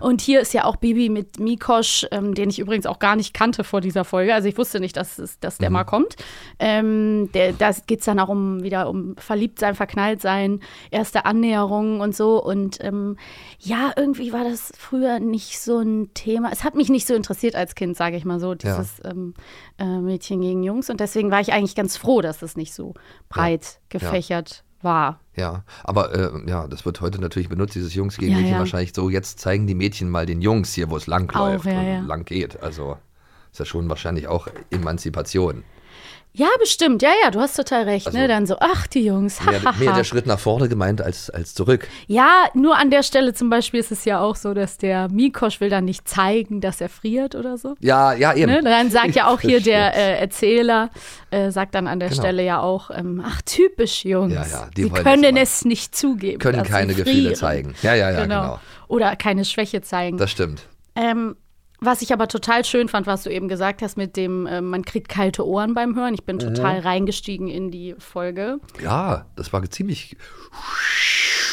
Und hier ist ja auch Bibi mit Mikosch, ähm, den ich übrigens auch gar nicht kannte vor dieser Folge. Also ich wusste nicht, dass, es, dass der Mhm. mal kommt. Ähm, der, da geht es dann auch um wieder um verliebt sein, verknallt sein, erste Annäherungen und so. Und ähm, ja, irgendwie war das früher nicht so ein Thema. Es hat mich nicht so interessiert als Kind, sage ich mal so, dieses ähm, äh, Mädchen gegen Jungs. Und deswegen war ich eigentlich ganz froh, dass es nicht so breit gefächert war. ja. Aber äh, ja, das wird heute natürlich benutzt, dieses Jungs gegen Ja, Mädchen ja. wahrscheinlich so, jetzt zeigen die Mädchen mal den Jungs hier, wo es lang läuft ja, und ja. lang geht. Also ist ja schon wahrscheinlich auch Emanzipation. Ja, bestimmt. Ja, ja, du hast total recht. Also- ne? Dann so, ach, die Jungs. Mehr, mehr der Schritt nach vorne gemeint als, als zurück. Ja, nur an der Stelle zum Beispiel ist es ja auch so, dass der Mikosch will dann nicht zeigen, dass er friert oder so. Ja, ja, eben. Ne? Dann sagt ja auch hier der äh, Erzähler, äh, sagt dann an der Genau. Stelle ja auch, ähm, ach, typisch Jungs. Ja, ja, die können es nicht zugeben. Können keine Gefühle zeigen. Ja, ja, ja, genau. Oder keine Schwäche zeigen. Das stimmt. Ähm, was ich aber total schön fand, was du eben gesagt hast mit dem, äh, man kriegt kalte Ohren beim Hören. Ich bin Mhm. total reingestiegen in die Folge. Ja, das war ziemlich.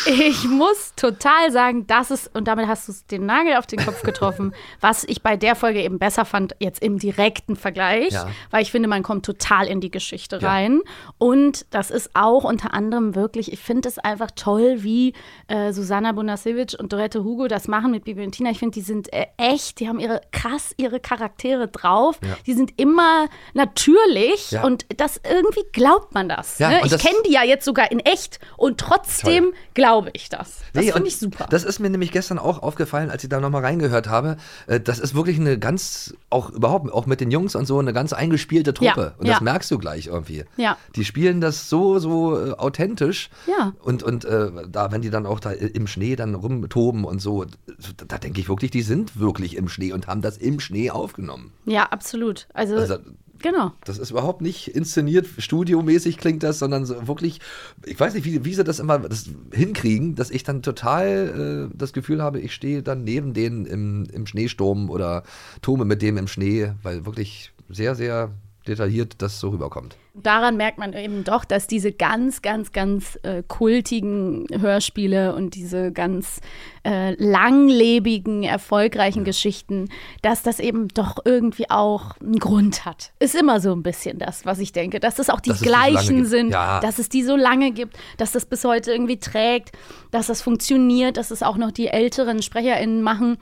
Ich muss total sagen, das ist, und damit hast du den Nagel auf den Kopf getroffen, was ich bei der Folge eben besser fand, jetzt im direkten Vergleich, Ja. weil ich finde, man kommt total in die Geschichte Ja. rein. Und das ist auch unter anderem wirklich, ich finde es einfach toll, wie äh, Susanna Bonasiewicz und Dorette Hugo das machen mit Bibi und Tina. Ich finde, die sind äh, echt, die haben ihre krass ihre Charaktere drauf. Ja. Die sind immer natürlich und das irgendwie glaubt man das. Ne? Ich kenne die ja jetzt sogar in echt und trotzdem glaube ich das. Das Nee, finde ich super. Das ist mir nämlich gestern auch aufgefallen, als ich da nochmal reingehört habe. Äh, Das ist wirklich eine ganz, auch überhaupt, auch mit den Jungs und so, eine ganz eingespielte Truppe. Ja, und ja. das merkst du gleich irgendwie. Ja. Die spielen das so, so äh, authentisch. Ja. Und, und äh, da, wenn die dann auch da im Schnee dann rumtoben und so, da, da denke ich wirklich, die sind wirklich im Schnee und haben das im Schnee aufgenommen. ja, absolut. Also, Also, genau. das ist überhaupt nicht inszeniert, studiomäßig klingt das, sondern so wirklich, ich weiß nicht, wie, wie sie das immer das hinkriegen, dass ich dann total äh, das Gefühl habe, ich stehe dann neben denen im, im Schneesturm oder tome mit dem im Schnee, weil wirklich sehr, sehr detailliert das so rüberkommt. Daran merkt man eben doch, dass diese ganz, ganz, ganz äh, kultigen Hörspiele und diese ganz äh, langlebigen, erfolgreichen Geschichten, dass das eben doch irgendwie auch einen Grund hat. Ist immer so ein bisschen das, was ich denke, dass es auch die Dass so gleichen gibt. sind, Ja. dass es die so lange gibt, dass das bis heute irgendwie trägt, dass das funktioniert, dass es auch noch die älteren SprecherInnen machen.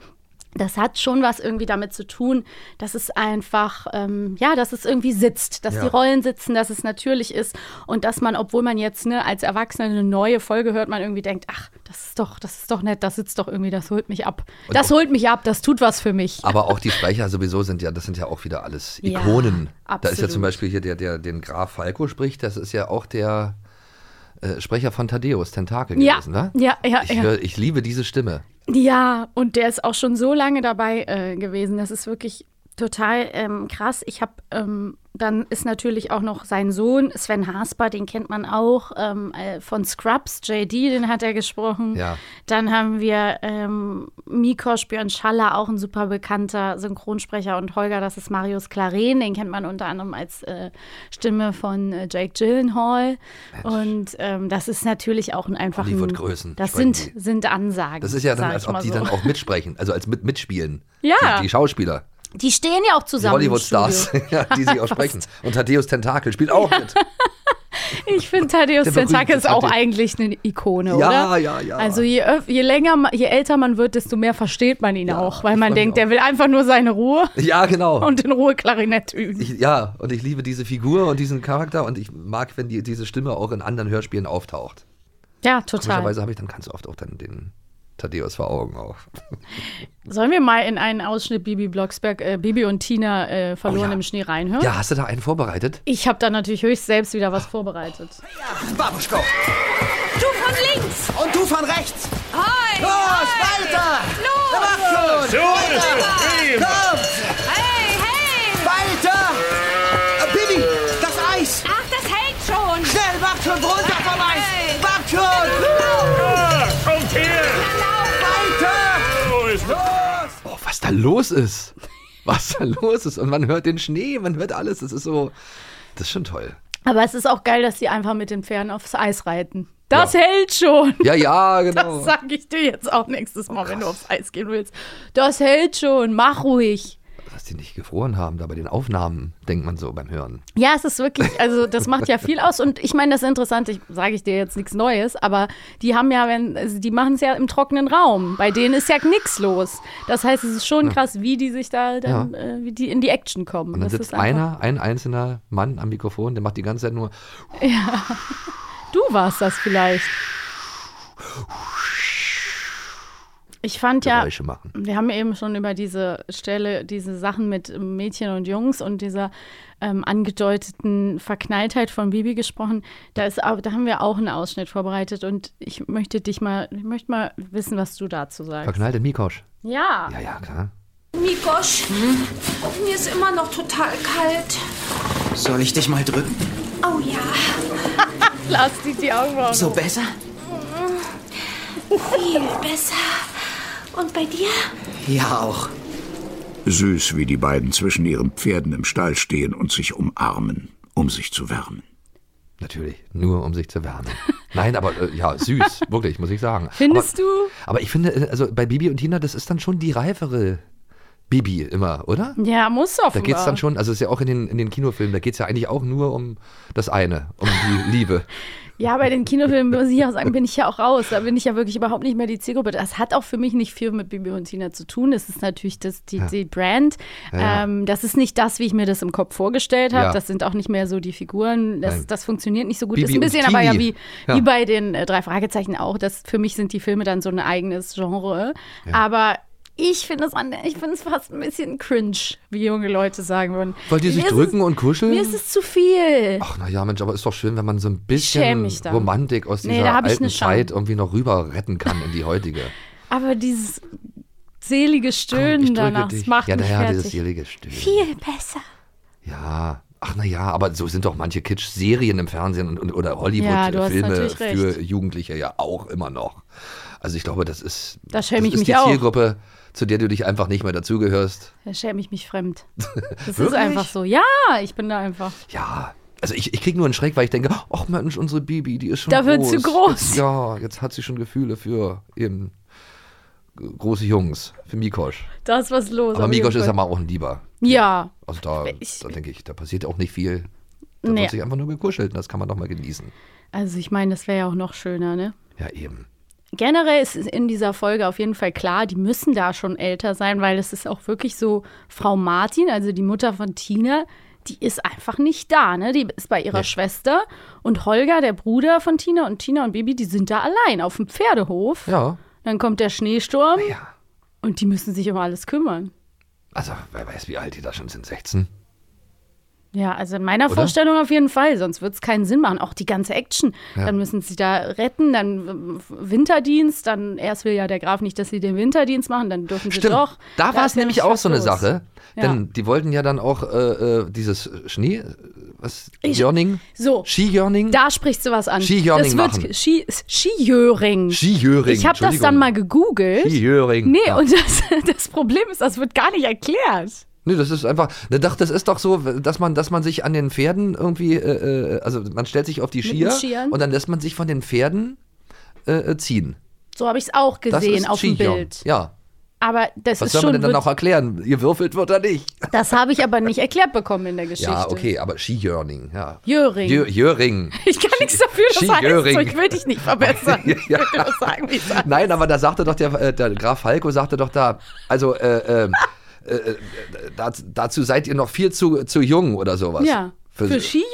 Das hat schon was irgendwie damit zu tun, dass es einfach, ähm, ja, dass es irgendwie sitzt, dass Ja. die Rollen sitzen, dass es natürlich ist und dass man, obwohl man jetzt ne, als Erwachsener eine neue Folge hört, man irgendwie denkt, ach, das ist doch, das ist doch nett, das sitzt doch irgendwie, das holt mich ab. Und das auch- holt mich ab, das tut was für mich. Aber auch die Sprecher sowieso sind ja, das sind ja auch wieder alles Ja, Ikonen. da ist ja zum Beispiel hier der, der den Graf Falco spricht, das ist ja auch der, äh, Sprecher von Thaddeus Tentakel Ja, gewesen, wa? ja, ja, Ich, ja. hör, ich liebe diese Stimme. Ja, und der ist auch schon so lange dabei äh, gewesen. Das ist wirklich total ähm, krass. Ich habe, ähm, dann ist natürlich auch noch sein Sohn, Sven Hasper, den kennt man auch ähm, äh, von Scrubs, JD, den hat er gesprochen. Ja. Dann haben wir ähm, Mikos Björn Schaller, auch ein super bekannter Synchronsprecher. Und Holger, das ist Marius Claren, den kennt man unter anderem als äh, Stimme von äh, Jake Gyllenhaal. Und ähm, das ist natürlich auch ein einfach ein, Hollywood-Größen Das sind, die. sind Ansagen. Das ist ja dann, als ob die so. dann auch mitsprechen, also als mit, mitspielen. Ja. Die, die Schauspieler, Die stehen ja auch zusammen. Hollywood-Stars, ja, die sie auch sprechen. Und Thaddeus Tentakel spielt auch mit. Ich finde Thaddeus Tentakel ist auch eigentlich eine Ikone, Ja, oder? ja, ja. Also je, je länger, je älter man wird, desto mehr versteht man ihn auch, weil man denkt, der will einfach nur seine Ruhe Ja, genau. und in Ruhe Klarinette üben. Ich, ja, und ich liebe diese Figur und diesen Charakter und ich mag, wenn die, diese Stimme auch in anderen Hörspielen auftaucht. ja, total. Komischerweise habe ich dann ganz oft auch dann den Thaddeus vor Augen auch. Sollen wir mal in einen Ausschnitt Bibi Blocksberg, äh, Bibi und Tina äh, verloren Oh ja. im Schnee reinhören? Ja, hast du da einen vorbereitet? Ich habe da natürlich höchst selbst wieder was vorbereitet. Babuschko. Du von links! Und du von rechts. Hi! Los, hi. weiter! Los! Mach schon! Weiter! Komm! Hey, da los ist. Was da los ist. Und man hört den Schnee, man hört alles. Das ist so, das ist schon toll. Aber es ist auch geil, dass die einfach mit den Pferden aufs Eis reiten. Das Ja. hält schon. Ja, ja, genau. Das sage ich dir jetzt auch nächstes Mal, wenn du aufs Eis gehen willst. Das hält schon, mach ruhig. Dass die nicht gefroren haben, da bei den Aufnahmen, denkt man so beim Hören. Ja, es ist wirklich, also das macht ja viel aus. Und ich meine, das ist interessant, ich sage ich dir jetzt nichts Neues, aber die haben ja, wenn, also die machen es ja im trockenen Raum. Bei denen ist ja nichts los. Das heißt, es ist schon krass, wie die sich da dann, äh, wie die in die Action kommen. Und dann das sitzt einer, ein einzelner Mann am Mikrofon, der macht die ganze Zeit nur. Ja. Du warst das vielleicht. Ich fand ja, Geräusche machen. wir haben eben schon über diese Stelle, diese Sachen mit Mädchen und Jungs und dieser ähm, angedeuteten Verknalltheit von Bibi gesprochen. Da, ist, da haben wir auch einen Ausschnitt vorbereitet und ich möchte dich mal, ich möchte mal wissen, was du dazu sagst. Verknallte Mikosch. Ja. Ja, ja, klar. Mikosch, mir ist immer noch total kalt. Soll ich dich mal drücken? Oh ja, Lass die die Augen So besser? viel besser. Und bei dir? Ja, auch. Süß, wie die beiden zwischen ihren Pferden im Stall stehen und sich umarmen, um sich zu wärmen. Natürlich, nur um sich zu wärmen. Nein, aber äh, ja, süß, wirklich, muss ich sagen. Findest aber, du? Aber ich finde, äh, also bei Bibi und Tina, das ist dann schon die reifere Bibi immer, oder? Ja, muss offenbar. Da geht es dann schon, also es ist ja auch in den, in den Kinofilmen, da geht es ja eigentlich auch nur um das eine, um die Liebe. Ja, bei den Kinofilmen muss ich auch sagen, bin ich ja auch raus. Da bin ich ja wirklich überhaupt nicht mehr die Zielgruppe. Das hat auch für mich nicht viel mit Bibi und Tina zu tun. Das ist natürlich das, die, die Brand. Ja, ja. Ähm, das ist nicht das, wie ich mir das im Kopf vorgestellt habe. Ja. Das sind auch nicht mehr so die Figuren. Das, das funktioniert nicht so gut. Bibi ist ein bisschen aber ja wie, Ja. wie bei den äh, drei Fragezeichen auch. Das, für mich sind die Filme dann so ein eigenes Genre. Aber ich finde es ich finde es fast ein bisschen cringe, wie junge Leute sagen würden. Weil die sich Mir drücken es, und kuscheln? Mir ist es zu viel. Ach naja, Mensch, aber ist doch schön, wenn man so ein bisschen. Romantik aus Nee, dieser alten. Zeit irgendwie noch rüber retten kann in die heutige. Aber dieses selige Stöhnen drücke danach, dich. das macht Ja, mich naja, fertig. dieses selige Stöhnen. Viel besser. Ja, ach naja, aber so sind doch manche Kitsch-Serien im Fernsehen und, und, oder Ja, Hollywood-Filme natürlich für recht. Jugendliche ja auch immer noch. Also ich glaube, das ist, Da schäme das ich ist die auch. Zielgruppe, zu der du dich einfach nicht mehr dazugehörst. Da schäme ich mich fremd. Das ist einfach so. Ja, ich bin da einfach. Ja, also ich, ich kriege nur einen Schreck, weil ich denke, ach Mensch, unsere Bibi, die ist schon Da groß. wird sie groß. Jetzt, ja, jetzt hat sie schon Gefühle für eben große Jungs, für Mikosch. Da ist was los. Aber Mikosch ist ja mal auch ein Lieber. Ja. Also da, da denke ich, da passiert auch nicht viel. Da Nee. wird sich einfach nur gekuschelt und das kann man doch mal genießen. Also ich meine, das wäre ja auch noch schöner, ne? Ja, eben. Generell ist es in dieser Folge auf jeden Fall klar, die müssen da schon älter sein, weil es ist auch wirklich so, Frau Martin, also die Mutter von Tina, die ist einfach nicht da, ne? Die ist bei ihrer Nee. Schwester und Holger, der Bruder von Tina und Tina und Bibi, die sind da allein auf dem Pferdehof. Ja. Dann kommt der Schneesturm Ja. und die müssen sich um alles kümmern. Also, wer weiß, wie alt die da schon sind, 16? Ja, also in meiner Oder? Vorstellung auf jeden Fall, sonst wird es keinen Sinn machen. Auch die ganze Action. Ja. Dann müssen sie da retten, dann äh, Winterdienst, dann erst will ja der Graf nicht, dass sie den Winterdienst machen, dann dürfen sie Stimmt. doch. Da war es nämlich auch was so eine los. Sache. Ja. Denn die wollten ja dann auch äh, äh, dieses Schnee, was? Ich- Jörning? So. Skijörning? Da sprichst du was an. Skijörning das wird machen. Ski, Skijöring. Skijöring. Ich habe das dann mal gegoogelt. Skijöring. Nee, ja. und das, das Problem ist, das wird gar nicht erklärt. Nee, das ist einfach, doch, das ist doch so, dass man, dass man sich an den Pferden irgendwie, äh, äh, also man stellt sich auf die Skier und dann lässt man sich von den Pferden äh, äh, ziehen. So habe ich es auch gesehen auf dem. Bild. Ja. Aber das Was ist soll man denn dann noch erklären? Gewürfelt wird er nicht. das habe ich aber nicht erklärt bekommen in der Geschichte. Ja, okay, aber Skijörning, ja. Jöring. Jö Jöring. Ich kann nichts dafür, das heißt so. Ich will dich nicht verbessern. Ja. Ich will dir das sagen, wie es. Nein, aber da sagte doch der, äh, der Graf Falco, sagte doch da, also äh, äh, äh, äh, dazu, seid ihr noch viel zu, zu jung oder sowas. Ja. Für, Für Skijöring?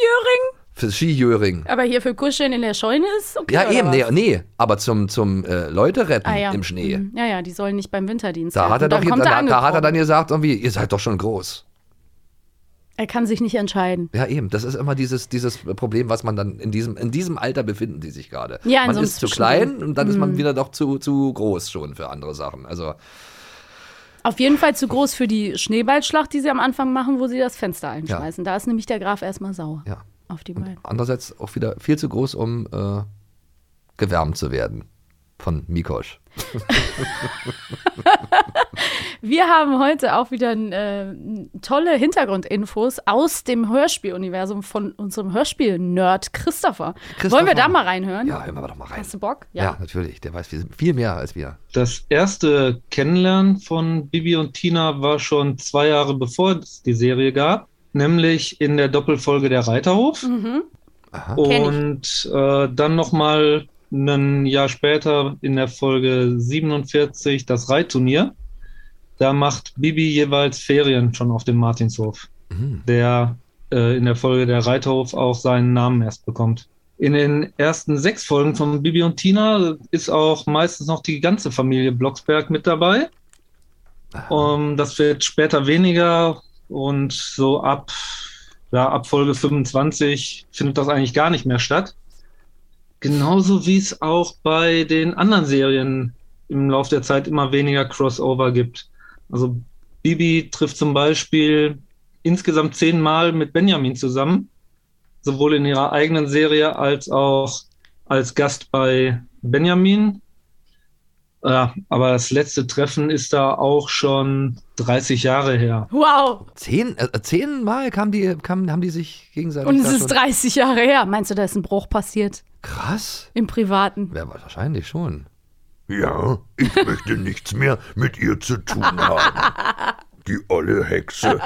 für Skijöring. Aber hier für Kuscheln in der Scheune ist okay. Ja, eben, nee, nee, aber zum, zum äh, Leute retten Ah, ja. im Schnee. Mhm. Ja, ja, die sollen nicht beim Winterdienst. Da hat, er doch, da, da hat er dann gesagt, irgendwie, ihr seid doch schon groß. Er kann sich nicht entscheiden. Ja, eben, das ist immer dieses, dieses Problem, was man dann in diesem, in diesem Alter befinden die sich gerade. Ja, in man ist zu klein und dann ist man Mhm. wieder doch zu, zu groß schon für andere Sachen. Also, Auf jeden Fall zu groß für die Schneeballschlacht, die sie am Anfang machen, wo sie das Fenster einschmeißen. Da ist nämlich der Graf erstmal sauer. Ja. Auf die beiden. andererseits auch wieder viel zu groß, um äh, gewärmt zu werden von Mikosch. Wir haben heute auch wieder äh, tolle Hintergrundinfos aus dem Hörspieluniversum von unserem Hörspiel-Nerd Christopher. Christopher. Wollen wir da mal reinhören? Ja, hören wir doch mal rein. Hast du Bock? Ja, natürlich. Der weiß viel, viel mehr als wir. Das erste Kennenlernen von Bibi und Tina war schon zwei Jahre bevor es die Serie gab, nämlich in der Doppelfolge der Reiterhof. Mhm. Kenn ich. Und äh, dann nochmal ein Jahr später in der Folge 47 das Reitturnier. Da macht Bibi jeweils Ferien schon auf dem Martinshof, der äh, in der Folge der Reiterhof auch seinen Namen erst bekommt. In den ersten sechs Folgen von Bibi und Tina ist auch meistens noch die ganze Familie Blocksberg mit dabei. Um, das wird später weniger und so ab, ja, ab Folge 25 findet das eigentlich gar nicht mehr statt. Genauso wie es auch bei den anderen Serien im Laufe der Zeit immer weniger Crossover gibt. Also Bibi trifft zum Beispiel insgesamt zehnmal mit Benjamin zusammen, sowohl in ihrer eigenen Serie als auch als Gast bei Benjamin. Ja, aber das letzte Treffen ist da auch schon 30 Jahre her. Wow! Zehn, äh, zehnmal kam die, kam, haben die sich gegenseitig. Und es ist schon- 30 Jahre her. Meinst du, da ist ein Bruch passiert? Krass. Im Privaten. Ja, wahrscheinlich schon. Ja, ich möchte nichts mehr mit ihr zu tun haben. Die olle Hexe.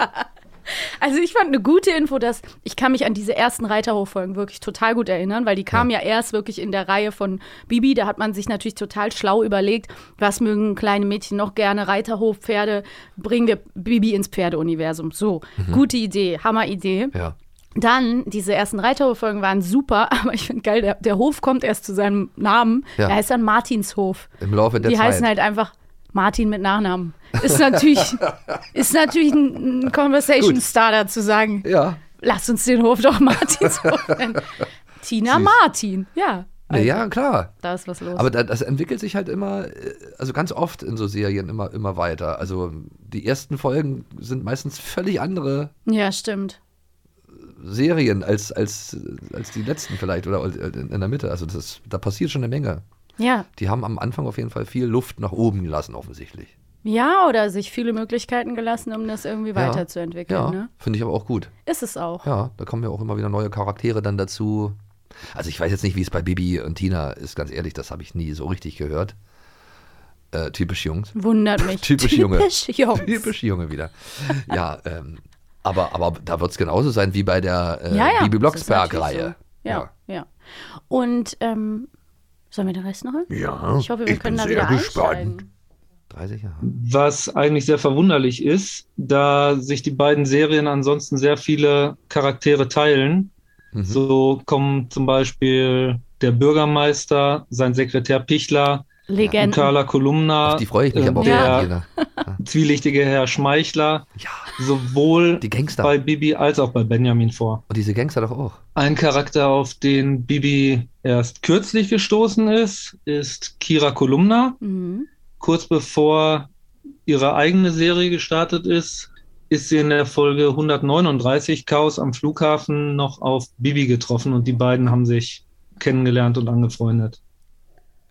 Also ich fand eine gute Info, dass ich kann mich an diese ersten Reiterhof-Folgen wirklich total gut erinnern, weil die kamen ja. erst wirklich in der Reihe von Bibi. Da hat man sich natürlich total schlau überlegt, was mögen kleine Mädchen noch gerne, Reiterhofpferde, bringen wir Bibi ins Pferdeuniversum. So, Mhm. gute Idee, Hammer-Idee. Ja. Dann, diese ersten Reiterhof-Folgen waren super, aber ich finde geil, der, der Hof kommt erst zu seinem Namen. Ja. Der heißt dann Martinshof. Im Laufe der Die Zeit. heißen halt einfach Martin mit Nachnamen. Ist natürlich, ist natürlich ein, Conversation Gut. Starter zu sagen. Ja. Lass uns den Hof doch Martinshof nennen. Tina Süß. Martin, ja. Ja, ja, klar. Da ist was los. Aber da, das entwickelt sich halt immer, äh, also ganz oft in so Serien immer, immer weiter. Also die ersten Folgen sind meistens völlig andere ja, stimmt. Serien als, als, als die letzten vielleicht oder in der Mitte. Also das da passiert schon eine Menge. Ja. Die haben am Anfang auf jeden Fall viel Luft nach oben gelassen, offensichtlich. Ja, oder sich viele Möglichkeiten gelassen, um das irgendwie Ja. weiterzuentwickeln. Ja, Ne? finde ich aber auch gut. Ist es auch. Ja, da kommen ja auch immer wieder neue Charaktere dann dazu. Also ich weiß jetzt nicht, wie es bei Bibi und Tina ist, ganz ehrlich, das habe ich nie so richtig gehört. Äh, typisch Jungs. Wundert mich. Typisch Junge. Typisch Jungs. Typisch Junge wieder. Ja, ähm, aber, aber da wird es genauso sein wie bei der äh, ja, ja. Bibi Blocksberg-Reihe. So. Ja, ja, Und ähm, sollen wir den Rest noch hören? Ja, Ich hoffe, wir ich können bin da sehr wieder gespannt. einsteigen. 30 Jahre. Was eigentlich sehr verwunderlich ist, da sich die beiden Serien ansonsten sehr viele Charaktere teilen. Mhm. So kommen zum Beispiel der Bürgermeister, sein Sekretär Pichler, Legenden. Carla Kolumna. Auf die freue ich mich äh, aber auch der, sehr gerne. zwielichtige Herr Schmeichler sowohl bei Bibi als auch bei Benjamin vor. Und diese Gangster doch auch. Ein Charakter, auf den Bibi erst kürzlich gestoßen ist, ist Kira Kolumna. Mhm. Kurz bevor ihre eigene Serie gestartet ist, ist sie in der Folge 139 Chaos am Flughafen noch auf Bibi getroffen und die beiden haben sich kennengelernt und angefreundet.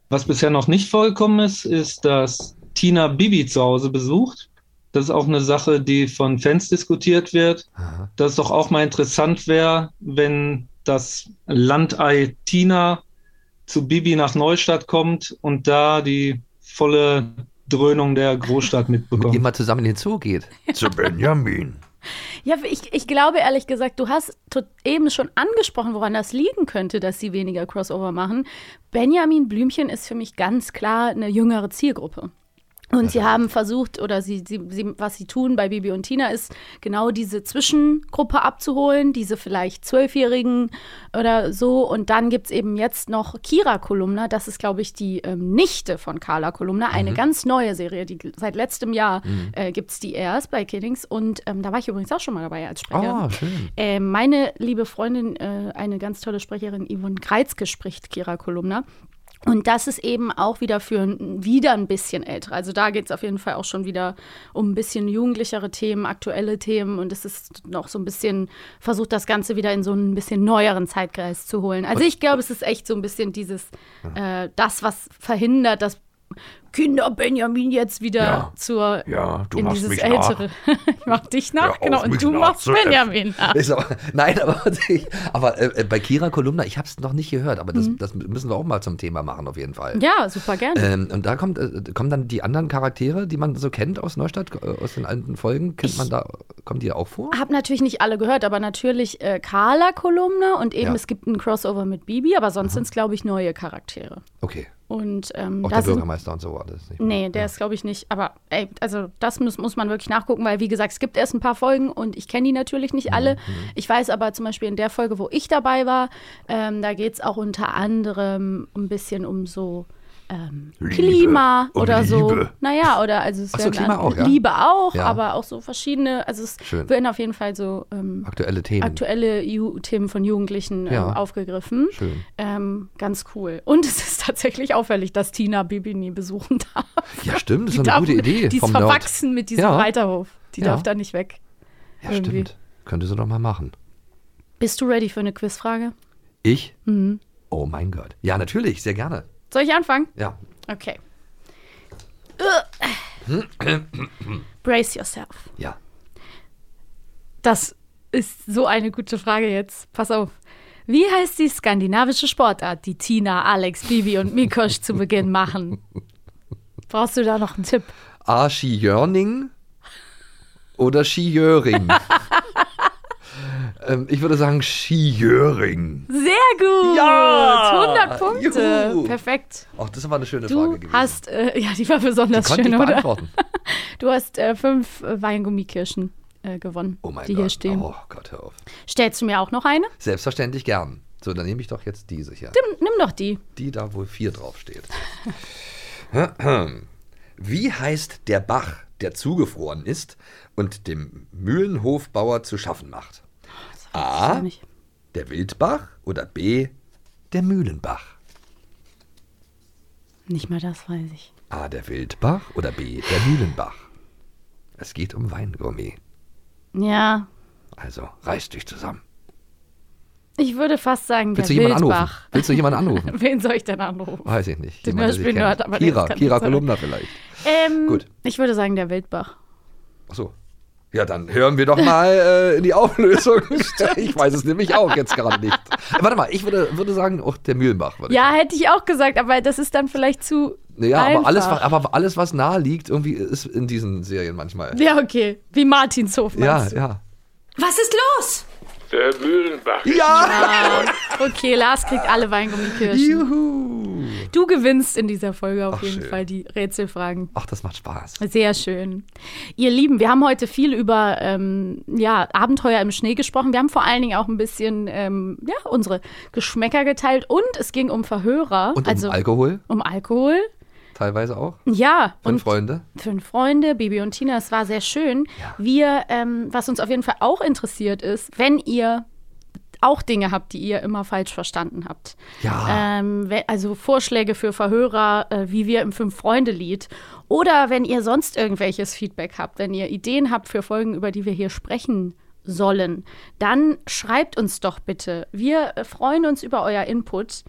Was bisher noch nicht vorgekommen ist, ist, dass Tina Bibi zu Hause besucht. Das ist auch eine Sache, die von Fans diskutiert wird. Dass es doch auch mal interessant wäre, wenn das Landei Tina zu Bibi nach Neustadt kommt und da die volle Dröhnung der Großstadt mitbekommt. Immer zusammen in den Zoo geht. Zu Benjamin. Ja, ich, ich glaube ehrlich gesagt, du hast eben schon angesprochen, woran das liegen könnte, dass sie weniger Crossover machen. Benjamin Blümchen ist für mich ganz klar eine jüngere Zielgruppe. Und sie haben versucht, oder sie, sie, sie, was sie tun bei Bibi und Tina, ist genau diese Zwischengruppe abzuholen, diese vielleicht Zwölfjährigen oder so. Und dann gibt es eben jetzt noch Kira Kolumna, das ist, glaube ich, die ähm, Nichte von Carla Kolumna, eine Mhm. ganz neue Serie, die seit letztem Jahr Mhm. äh, gibt es die erst bei Kiddings. Und ähm, da war ich übrigens auch schon mal dabei als Sprecherin. Ah, schön. Äh, meine liebe Freundin, äh, eine ganz tolle Sprecherin, Yvonne Kreizke, spricht Kira Kolumna. Und das ist eben auch wieder für ein, wieder ein bisschen ältere. Also da geht es auf jeden Fall auch schon wieder um ein bisschen jugendlichere Themen, aktuelle Themen. Und es ist noch so ein bisschen, versucht das Ganze wieder in so einen bisschen neueren Zeitkreis zu holen. Also ich glaube, es ist echt so ein bisschen dieses, äh, das, was verhindert, dass Kinder Benjamin jetzt wieder Ja. zur Ja, du in machst dieses mich ältere. ich mach dich nach, auf, genau. Und du machst. Benjamin nach. Ist aber, nein, aber, aber äh, bei Kira Kolumna, ich habe es noch nicht gehört, aber das, Mhm. das müssen wir auch mal zum Thema machen, auf jeden Fall. Ja, super gerne. Ähm, und da kommt, äh, kommen dann die anderen Charaktere, die man so kennt aus Neustadt, äh, aus den alten Folgen, kennt man da, kommen die auch vor? Habe natürlich nicht alle gehört, aber natürlich äh, Carla Kolumne und eben Ja. es gibt einen Crossover mit Bibi, aber sonst sind es, glaube ich, neue Charaktere. Okay. Und ähm, Auch der sind- Bürgermeister und so war das nicht. Nee, der ist, glaube ich, nicht. Aber ey, also das muss, muss man wirklich nachgucken, weil, wie gesagt, es gibt erst ein paar Folgen und ich kenne die natürlich nicht alle. Mhm, Ich weiß aber zum Beispiel in der Folge, wo ich dabei war, ähm, da geht es auch unter anderem ein bisschen um so ähm. Klima oder so. Liebe. Naja, oder also es Ach so, Klima auch, ja? Liebe auch, Ja. aber auch so verschiedene, also es Schön. werden auf jeden Fall so ähm, Aktuelle Themen. aktuelle Ju Themen von Jugendlichen ähm, Ja. aufgegriffen. Schön. Ähm, ganz cool. Und es ist tatsächlich auffällig, dass Tina Bibi nie besuchen darf. Ja, stimmt, das Die ist eine gute Idee. Die ist verwachsen mit diesem. Reiterhof. Die darf da nicht weg. Ja, Irgendwie. stimmt. Könnte sie doch mal machen. Bist du ready für eine Quizfrage? Ich? Mhm. Oh mein Gott. Ja, natürlich, sehr gerne. Soll ich anfangen? Ja. Okay. Brace yourself. Ja. Das ist so eine gute Frage jetzt. Pass auf. Wie heißt die skandinavische Sportart, die Tina, Alex, Bibi und Mikosch zu Beginn machen? Brauchst du da noch einen Tipp? A. Skijörning oder Skijöring? ähm, ich würde sagen Skijöring. Sehr gut! Ja! 100 Punkte. Juhu. Perfekt. Ach, das war eine schöne Du Frage gewesen. hast, äh, ja, die war besonders Die schön, ich oder? Du hast äh, fünf äh, Weingummikirschen äh, gewonnen, Oh mein die Gott. hier stehen. Oh Gott, hör auf. Stellst du mir auch noch eine? Selbstverständlich gern. So, dann nehme ich doch jetzt diese hier. Nimm, nimm doch die. Die da, wo vier draufsteht. Wie heißt der Bach, der zugefroren ist und dem Mühlenhofbauer zu schaffen macht? A. Der Wildbach oder B. Der Mühlenbach? Nicht mal das weiß ich. A. Der Wildbach oder B. Der Mühlenbach? Es geht um Weingummi. Ja, Also reiß dich zusammen. ich würde fast sagen, Willst der du jemanden Wildbach. anrufen? Willst du jemanden anrufen? Wen soll ich denn anrufen? Weiß ich nicht. Den Hörspiel-Nerd, aber Kira, Kira. Kolumna vielleicht. Ähm, Gut. Ich würde sagen, der Wildbach. Achso. Ja, dann hören wir doch mal äh, in die Auflösung. ich weiß es nämlich auch jetzt gerade nicht. Äh, Warte mal, ich würde, würde sagen, auch der Mühlenbach. Würde Ja, hätte ich auch gesagt, aber das ist dann vielleicht zu. ich. Ja, einfach. aber alles, aber alles, was nahe liegt, irgendwie ist in diesen Serien manchmal. Ja, okay. Wie Martinshof Ja, du? ja. Was ist los? Der Mühlenbach. Ja. Okay, Lars kriegt alle Weingummikirschen. Juhu. Du gewinnst in dieser Folge auf Ach, jeden schön. Fall die Rätselfragen. Ach, das macht Spaß. Sehr schön. Ihr Lieben, wir haben heute viel über ähm, ja, Abenteuer im Schnee gesprochen. Wir haben vor allen Dingen auch ein bisschen ähm, ja, unsere Geschmäcker geteilt und es ging um Verhörer. Und um also Alkohol? um Alkohol. Teilweise auch. Ja, Fünf und Freunde. fünf Freunde, Bibi und Tina, es war sehr schön. Wir, ähm, was uns auf jeden Fall auch interessiert ist, wenn ihr auch Dinge habt, die ihr immer falsch verstanden habt. Ja. Ähm, also Vorschläge für Verhörer, äh, wie wir im Fünf-Freunde-Lied. Oder wenn ihr sonst irgendwelches Feedback habt, wenn ihr Ideen habt für Folgen, über die wir hier sprechen sollen, dann schreibt uns doch bitte. Wir äh, freuen uns über euer Input.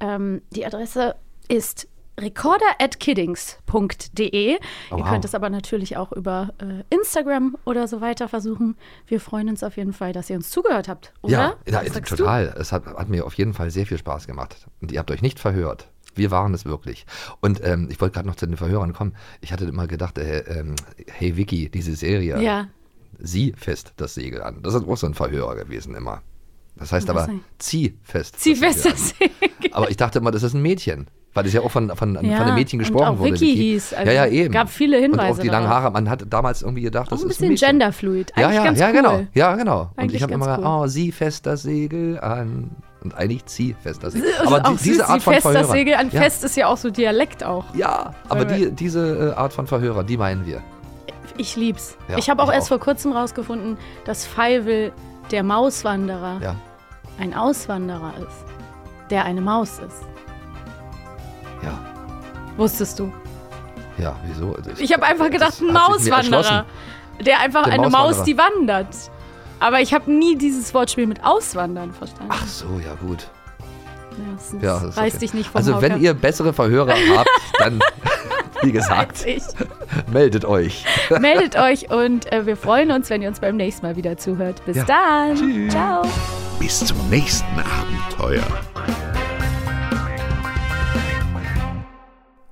Ähm, die Adresse ist recorder.kiddings.de. Oh, Ihr wow. könnt es aber natürlich auch über äh, Instagram oder so weiter versuchen. Wir freuen uns auf jeden Fall, dass ihr uns zugehört habt, oder? Ja, ja total. Es hat, hat mir auf jeden Fall sehr viel Spaß gemacht. Und ihr habt euch nicht verhört. Wir waren es wirklich. Und ähm, ich wollte gerade noch zu den Verhörern kommen. Ich hatte immer gedacht, äh, ähm, hey Vicky, diese Serie, Du? Ja. sieh fest das Segel an. Das ist auch so ein Verhörer gewesen immer. Das heißt Was aber, zieh fest. Zieh das fest Segel das an. Aber ich dachte immer, das ist ein Mädchen. Weil es ja auch von, von, von Ja, einem Mädchen und gesprochen auch wurde. Vicky hieß, also ja, ja, eben. gab viele Und Hinweise auch die langen. Haare. Man hat damals irgendwie gedacht, das ein ist ein bisschen Mädchen. genderfluid. Ja, Eigentlich ja, ganz ja, cool. genau. Ja, genau. Und Eigentlich ich habe immer gedacht, cool. oh, sieh fest das Segel an. Und eigentlich zieh fest das Segel. Und Aber die, diese süß, Art von fest das Verhörern. Segel an ja, fest ist ja auch so Dialekt auch. Ja, aber die, diese äh, Art von Verhörer, die meinen wir. Ich lieb's. Ja, ich habe auch ich erst auch. vor kurzem rausgefunden, dass Feivel der Mauswanderer Ja. ein Auswanderer ist, der eine Maus ist. Ja. Wusstest du? Ja, wieso? Das- Ich habe einfach gedacht, ein Mauswanderer. Der einfach Der eine Maus, die wandert. Aber ich habe nie dieses Wortspiel mit Auswandern verstanden. Ach so, ja gut. Ja, das ist- Ja, das ist reiß okay. dich nicht vom Also wenn Hocker. ihr bessere Verhörer habt, dann, wie gesagt, meldet euch. Meldet euch und äh, wir freuen uns, wenn ihr uns beim nächsten Mal wieder zuhört. Bis Ja. dann. Ciao. Bis zum nächsten Abenteuer.